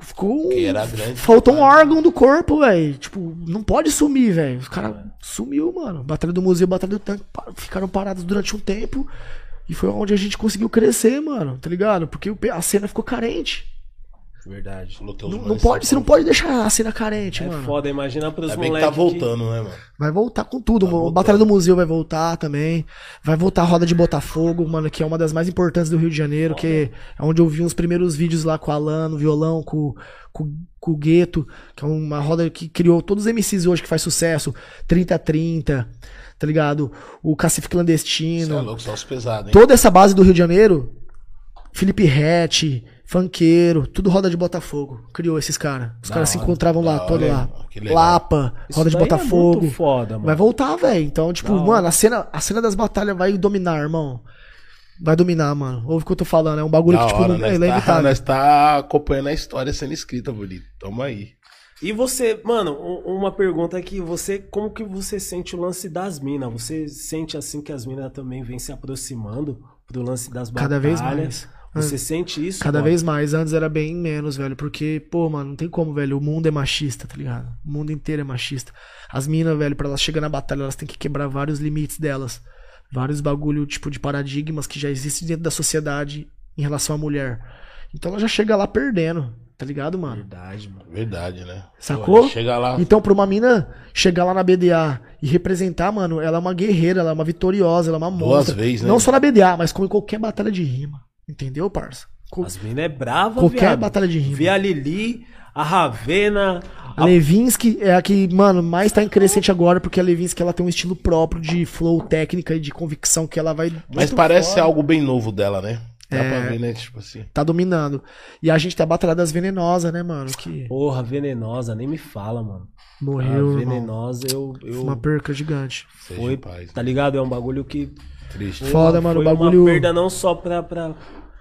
ficou. um- Que era grande. Faltou um órgão do corpo, velho. Tipo, não pode sumir, velho. Os caras sumiu, mano. Batalha do museu, batalha do tanque, ficaram parados durante um tempo. E foi onde a gente conseguiu crescer, mano. Tá ligado? Porque a cena ficou carente. Verdade. Não, não pode, você não pode deixar a cena carente, É mano. foda, imagina pros que moleques. tá voltando, né, mano? Vai voltar com tudo. Tá a voltando. Batalha do Museu vai voltar também. Vai voltar a Roda de Botafogo, mano, que é uma das mais importantes do Rio de Janeiro, que é onde eu vi os primeiros vídeos lá com o Alan, no violão, com, com, com o Gueto, que é uma roda que criou todos os MCs hoje que faz sucesso. 30-30, tá ligado? O Cacife Você é Clandestino. louco, só os pesados, hein? Toda essa base do Rio de Janeiro, Felipe Rett, Funkeiro, tudo Roda de Botafogo. Criou esses caras. Os caras se encontravam lá, todo lá. Lapa, Isso Roda de daí é Botafogo. muito foda, mano. Vai voltar, velho. Então, tipo, Da mano, a cena, a cena das batalhas vai dominar, irmão. Vai dominar, mano. Ouve o que eu tô falando. É um bagulho Da que, tipo, hora, não, é nós, tá, inevitável. nós tá acompanhando a história sendo escrita, bonito. Tamo aí. E você, mano, um- uma pergunta aqui, você, como que você sente o lance das minas? Você sente assim que as minas também vêm se aproximando pro lance das batalhas? Cada vez mais. Você sente isso? Cada mano? vez mais. Antes era bem menos, velho. Porque, pô, mano, não tem como, velho. O mundo é machista, tá ligado? O mundo inteiro é machista. As minas, velho, pra elas chegarem na batalha, elas têm que quebrar vários limites delas. Vários bagulho, tipo, de paradigmas que já existem dentro da sociedade em relação à mulher. Então ela já chega lá perdendo, tá ligado, mano? Verdade, mano. Verdade, né? Sacou? Pô, Chega lá. Então, pra uma mina chegar lá na BDA e representar, mano, ela é uma guerreira, ela é uma vitoriosa, ela é uma Duas monstra. vezes, né? Não só na BDA, mas como em qualquer batalha de rima. Entendeu, parça? Co- As minas é brava, Qualquer viado. batalha de rima. Vê a Lili, a Ravena, A Levinsky é a que, mano, mais tá em crescente agora, porque a Levinsky ela tem um estilo próprio de flow técnica e de convicção que ela vai. Mas parece fora. algo bem novo dela, né? Dá É. pra ver, né? Tipo assim. Tá dominando. E a gente tem a Batalha das Venenosas, né, mano? Que Porra, venenosa, nem me fala, mano. morreu, a irmão. venenosa, eu. eu Foi uma perca gigante. Seja foi, paz. tá ligado? É um bagulho que Triste. Foda, mano, Foi bagulho- uma perda não só pra, pra,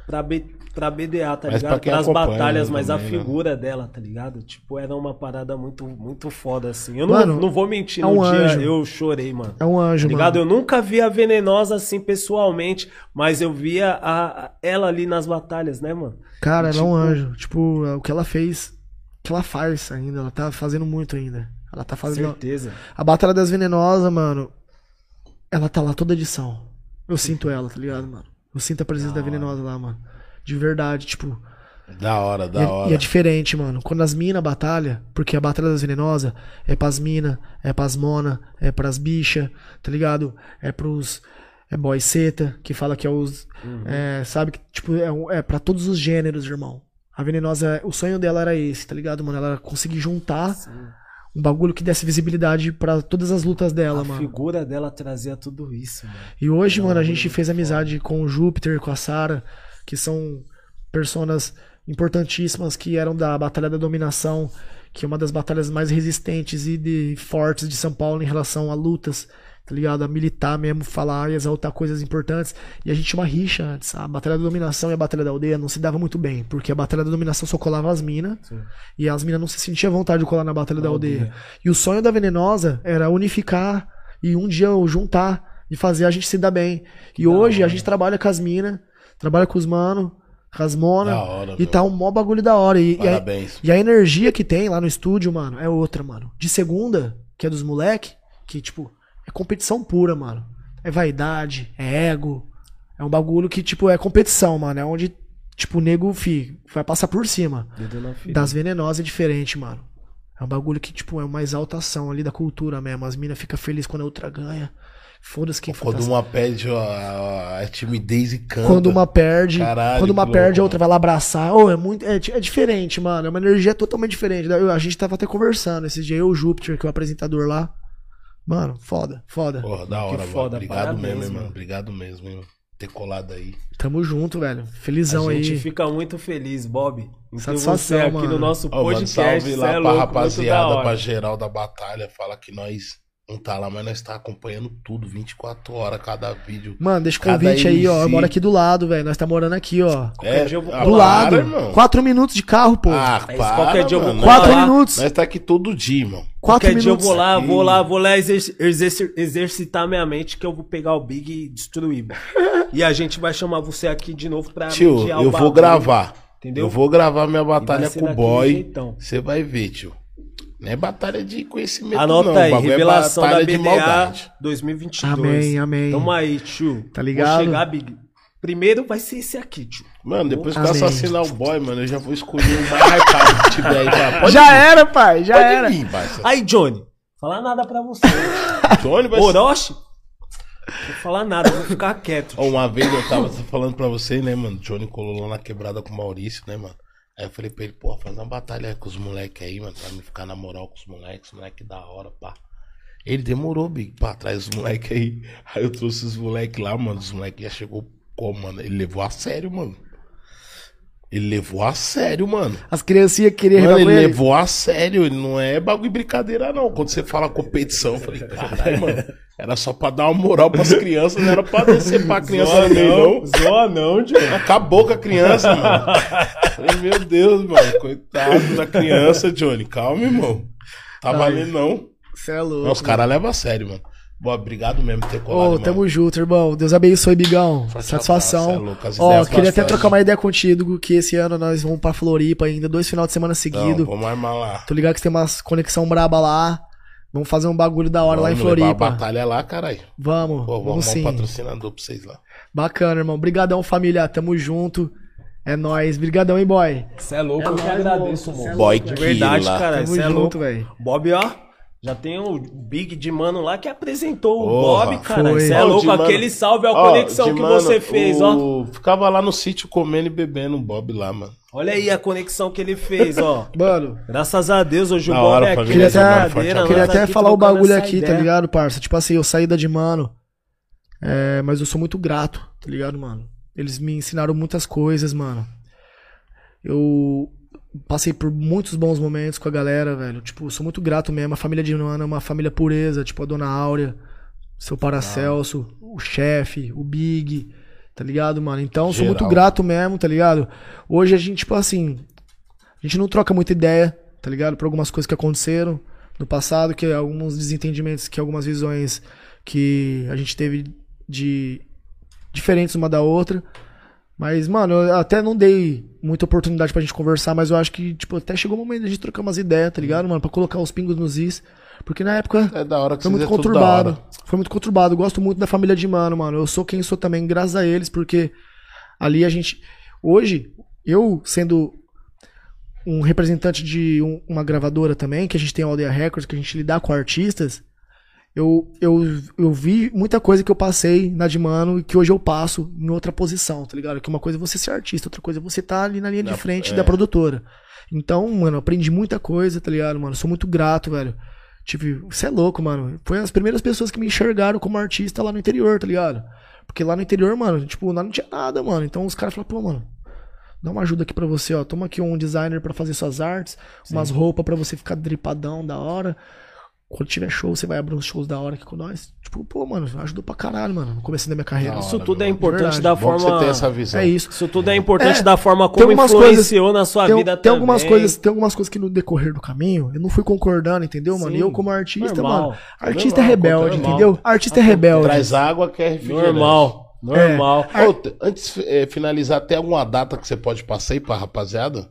pra, B, pra BDA, tá Mas pra ligado? Pras acompanha batalhas, mas a né? figura dela, tá ligado? Tipo, era uma parada muito, muito foda, assim. Eu não, Mano, não vou mentir, é no um dia anjo. eu chorei, mano. É um anjo, Tá ligado? mano. Eu nunca vi a Venenosa assim pessoalmente, mas eu via a, a- ela ali nas batalhas, né, mano? Cara, ela é um Tipo- anjo. Tipo, é o que ela fez, o que ela faz ainda, ela tá fazendo muito ainda. Ela tá fazendo. Certeza. A Batalha das Venenosas, mano, ela tá lá toda edição. Eu sinto ela, tá ligado, mano? Eu sinto a presença da Venenosa lá, mano. De verdade, tipo. Da hora, E da é, hora. e é diferente, mano. Quando as minas batalha, porque a Batalha das Venenosas é pras mina, é pras mona, é pras bicha, tá ligado? É pros. É boy seta, que fala que é os. é, sabe que, tipo, é, é pra todos os gêneros, irmão. A Venenosa, o sonho dela era esse, tá ligado, mano? Ela conseguir juntar um bagulho que desse visibilidade pra todas as lutas dela, a mano. figura dela trazia tudo isso, mano. E hoje, Não, mano, a gente fez amizade com o Júpiter, com a Sara, que são personas importantíssimas que eram da Batalha da Dominação, que é uma das batalhas mais resistentes e de fortes de São Paulo em relação a lutas, tá ligado? A militar mesmo, falar e exaltar coisas importantes. E a gente tinha uma rixa antes. A Batalha da Dominação e a Batalha da Aldeia não se dava muito bem, porque a Batalha da Dominação só colava as minas, e as minas não se sentiam à vontade de colar na Batalha da Aldeia. Aldeia. E o sonho da Venenosa era unificar e um dia juntar e fazer a gente se dar bem. E hoje a gente trabalha com as minas, trabalha com os mano, com as mona, Da hora, e tá um mó bagulho da hora. E, e, a, Parabéns. e a energia que tem lá no estúdio, mano, é outra, mano. De segunda, que é dos moleque, que, tipo, é competição pura, mano. É vaidade, é ego. É um bagulho que, tipo, é competição, mano. É onde, tipo, o nego, fi, vai passar por cima. Das venenosas é diferente, mano. É um bagulho que, tipo, é uma exaltação ali da cultura mesmo. As minas ficam felizes quando a outra ganha. Foda-se quem. Quando uma pede a, a- a timidez e canta. Quando uma perde, Caralho, quando uma perde, louco, a outra vai lá abraçar. Oh, é muito, é, é diferente, mano. É uma energia totalmente diferente. Eu- a gente tava até conversando esses dias, eu e o Júpiter, que é o apresentador lá. Mano, foda, foda. Porra, da hora, mano. foda, Obrigado parabéns, mesmo, hein, mano. mano. Obrigado mesmo, hein, ter colado aí. Tamo junto, velho. Felizão a gente aí. fica muito feliz, Bob. em Satisfação, você aqui mano. no nosso Ó, mano, podcast. salve lá é pra louco, rapaziada, pra geral da batalha. Fala que nós não tá lá, mas nós tá acompanhando tudo, 24 horas, cada vídeo. Mano, deixa o convite aí, ó. Eu moro aqui do lado, velho. Nós tá morando aqui, ó. É, dia eu vou ah, Do para, lado. irmão. Quatro minutos de carro, pô. Ah, para, qualquer dia eu vou. Quatro Nós- minutos. Nós tá aqui todo dia, irmão. Quatro Qualquer dia eu minutos. vou lá, Aqui. vou lá, vou lá exerci- exerci- exercitar minha mente que eu vou pegar o Big e destruir, mano. E a gente vai chamar você aqui de novo pra Tio, mediar o eu vou gravar. Entendeu? Eu vou gravar minha batalha com o boy. Você vai ver, tio. Não é batalha de conhecimento, Anota não. aí, bagulho revelação é da BDA maldade. 2022. Amém, amém. Tamo aí, tio. Tá ligado? Vou chegar, Big. Primeiro vai ser esse aqui, tio. Mano, depois que eu assassinar o boy, mano, eu já vou escolher o mais hypado que tiver aí. Já, pode já vir, era, pai, já pode era. vir. Aí, Johnny, falar nada pra você. Johnny vai Orochi? Não vou falar nada, vou ficar quieto. Ó, Uma vez eu tava falando pra você, né, mano? Johnny colou lá na quebrada com o Maurício, né, mano? Aí eu falei pra ele, pô, faz uma batalha com os moleques aí, mano, pra me ficar na moral com os moleques, os moleques da hora, pá. Ele demorou, Big, pra trás os moleques aí. Aí eu trouxe os moleques lá, mano. Os moleques já chegou como, mano? Ele levou a sério, mano. Ele levou a sério, mano. As criancinhas queriam Mano, ele levou a sério, ele não é bagulho de brincadeira, não. Quando você fala competição, eu falei, caralho, mano, era só pra dar uma moral pras crianças, não era pra descer pra criança meio, não. Zoa não, Johnny. Acabou com a criança, mano. Falei, meu Deus, mano, coitado da criança, Johnny. Calma, irmão. Tá valendo, não. Você é louco. Não, os caras levam a sério, mano. Boa, obrigado mesmo por ter colado, Ô, tamo junto, irmão. Deus abençoe, Bigão. Forte Satisfação. abraço, é louco, as Ó, queria até trocar uma ideia contigo, que esse ano nós vamos pra Floripa ainda, dois final de semana Não, seguidos. vamos armar lá. Tô ligado que tem umas conexão braba lá. Vamos fazer um bagulho da hora lá em Vamos levar a Floripa. batalha lá, caralho. Vamos, Pô, vamos vamos arrumar um sim. patrocinador pra vocês lá. Bacana, irmão. Brigadão, família. Tamo junto. É nóis. Brigadão, hein, boy. Você é louco, É eu que agradeço, moço. mano. Boy De verdade, cara. Tamo Você é junto, louco. velho. Bob, ó. Já tem o Big de mano lá que apresentou o Bob, cara. foi. Você é Ó, louco. Aquele salve à Ó, conexão que mano, você fez, ó. o- Ficava lá no sítio comendo e bebendo um Bob lá, mano. Olha aí a conexão que ele fez, ó. Mano, Graças a Deus, hoje o Bob é aqui. queria até, queria até aqui falar o bagulho aqui, tá ideia. ligado, parça? Tipo assim, eu saí da de mano. É, mas eu sou muito grato, tá ligado, mano? Eles me ensinaram muitas coisas, mano. Eu passei por muitos bons momentos com a galera, velho. Tipo, sou muito grato mesmo. A família de Mano é uma família pureza, tipo a Dona Áurea. seu Paracelso, o chefe, o Big, tá ligado, mano? Então, sou Geral. muito grato mesmo, tá ligado? Hoje a gente, tipo assim, a gente não troca muita ideia, tá ligado? Por algumas coisas que aconteceram no passado, que alguns desentendimentos, que algumas visões que a gente teve de diferentes uma da outra. Mas, mano, eu até não dei muita oportunidade pra gente conversar, mas eu acho que, tipo, até chegou o momento de a gente trocar umas ideias, tá ligado, mano? Pra colocar os pingos nos is. Porque na época É da hora que foi muito é conturbado. Foi muito conturbado. Eu gosto muito da família de mano, mano. Eu sou quem sou também, graças a eles, porque ali a gente. Hoje, eu sendo um representante de um- uma gravadora também, que a gente tem a Aldeia Records, que a gente lidar com artistas, eu, eu, eu vi muita coisa que eu passei na de mano e que hoje eu passo em outra posição, tá ligado? Que uma coisa é você ser artista, outra coisa é você tá ali na linha de Na- frente é. da produtora. Então, mano, aprendi muita coisa, tá ligado, mano? Sou muito grato, velho. Tipo, você é louco, mano. Foi as primeiras pessoas que me enxergaram como artista lá no interior, tá ligado? Porque lá no interior, mano, tipo, lá não tinha nada, mano. Então os caras falaram, pô, mano, dá uma ajuda aqui pra você, ó. Toma aqui um designer pra fazer suas artes, umas roupas pra você ficar dripadão da hora. Quando tiver show, você vai abrir uns shows da hora aqui com nós. Tipo, pô, mano, ajudou pra caralho, mano, no começo da minha carreira. Da Isso hora, tudo é importante Verdade. da Bom forma. você tem essa visão. É isso. Isso tudo é importante É, da forma como algumas influenciou na sua tem, vida tem algumas também. coisas, tem algumas coisas que no decorrer do caminho eu não fui concordando, entendeu, mano? E eu como artista, normal. mano, artista é Normal, rebelde, normal. entendeu? Artista é rebelde. Traz água que é refrigerante. Normal, normal. É. Ô, antes de eh, finalizar, tem alguma data que você pode passar aí pra rapaziada?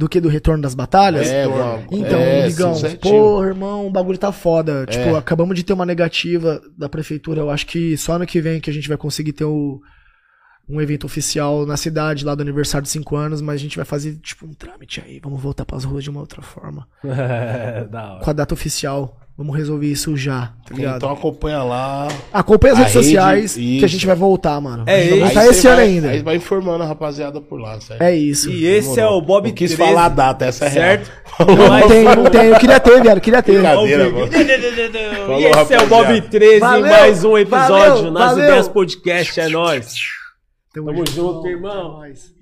Do que do retorno das batalhas? É, uma- Então, é, Ligão, pô, irmão, o bagulho tá foda. É. Tipo, acabamos de ter uma negativa da prefeitura. Eu acho que só ano que vem que a gente vai conseguir ter o- um evento oficial na cidade, lá do aniversário de 5 anos, mas a gente vai fazer, tipo, um trâmite aí. Vamos voltar pras ruas de uma outra forma. da hora. Com a data oficial. Vamos resolver isso já, tá ligado? Então acompanha lá. Acompanha as redes rede, sociais que a isso. gente vai voltar, mano. É a gente vai isso. voltar Aí esse ano vai- ainda. Aí vai informando a rapaziada por lá, certo? É isso. E esse é o Bob Não quis 13, falar a data, essa é certo? real. Não tem, não tem. Eu queria ter, velho. Queria ter. Brincadeira, mano. E esse é o rapaziada. Bob 13, Valeu, mais um episódio valeu, nas valeu. Ideias Podcast, é nóis. Tamo Tamo junto, É irmão. nóis.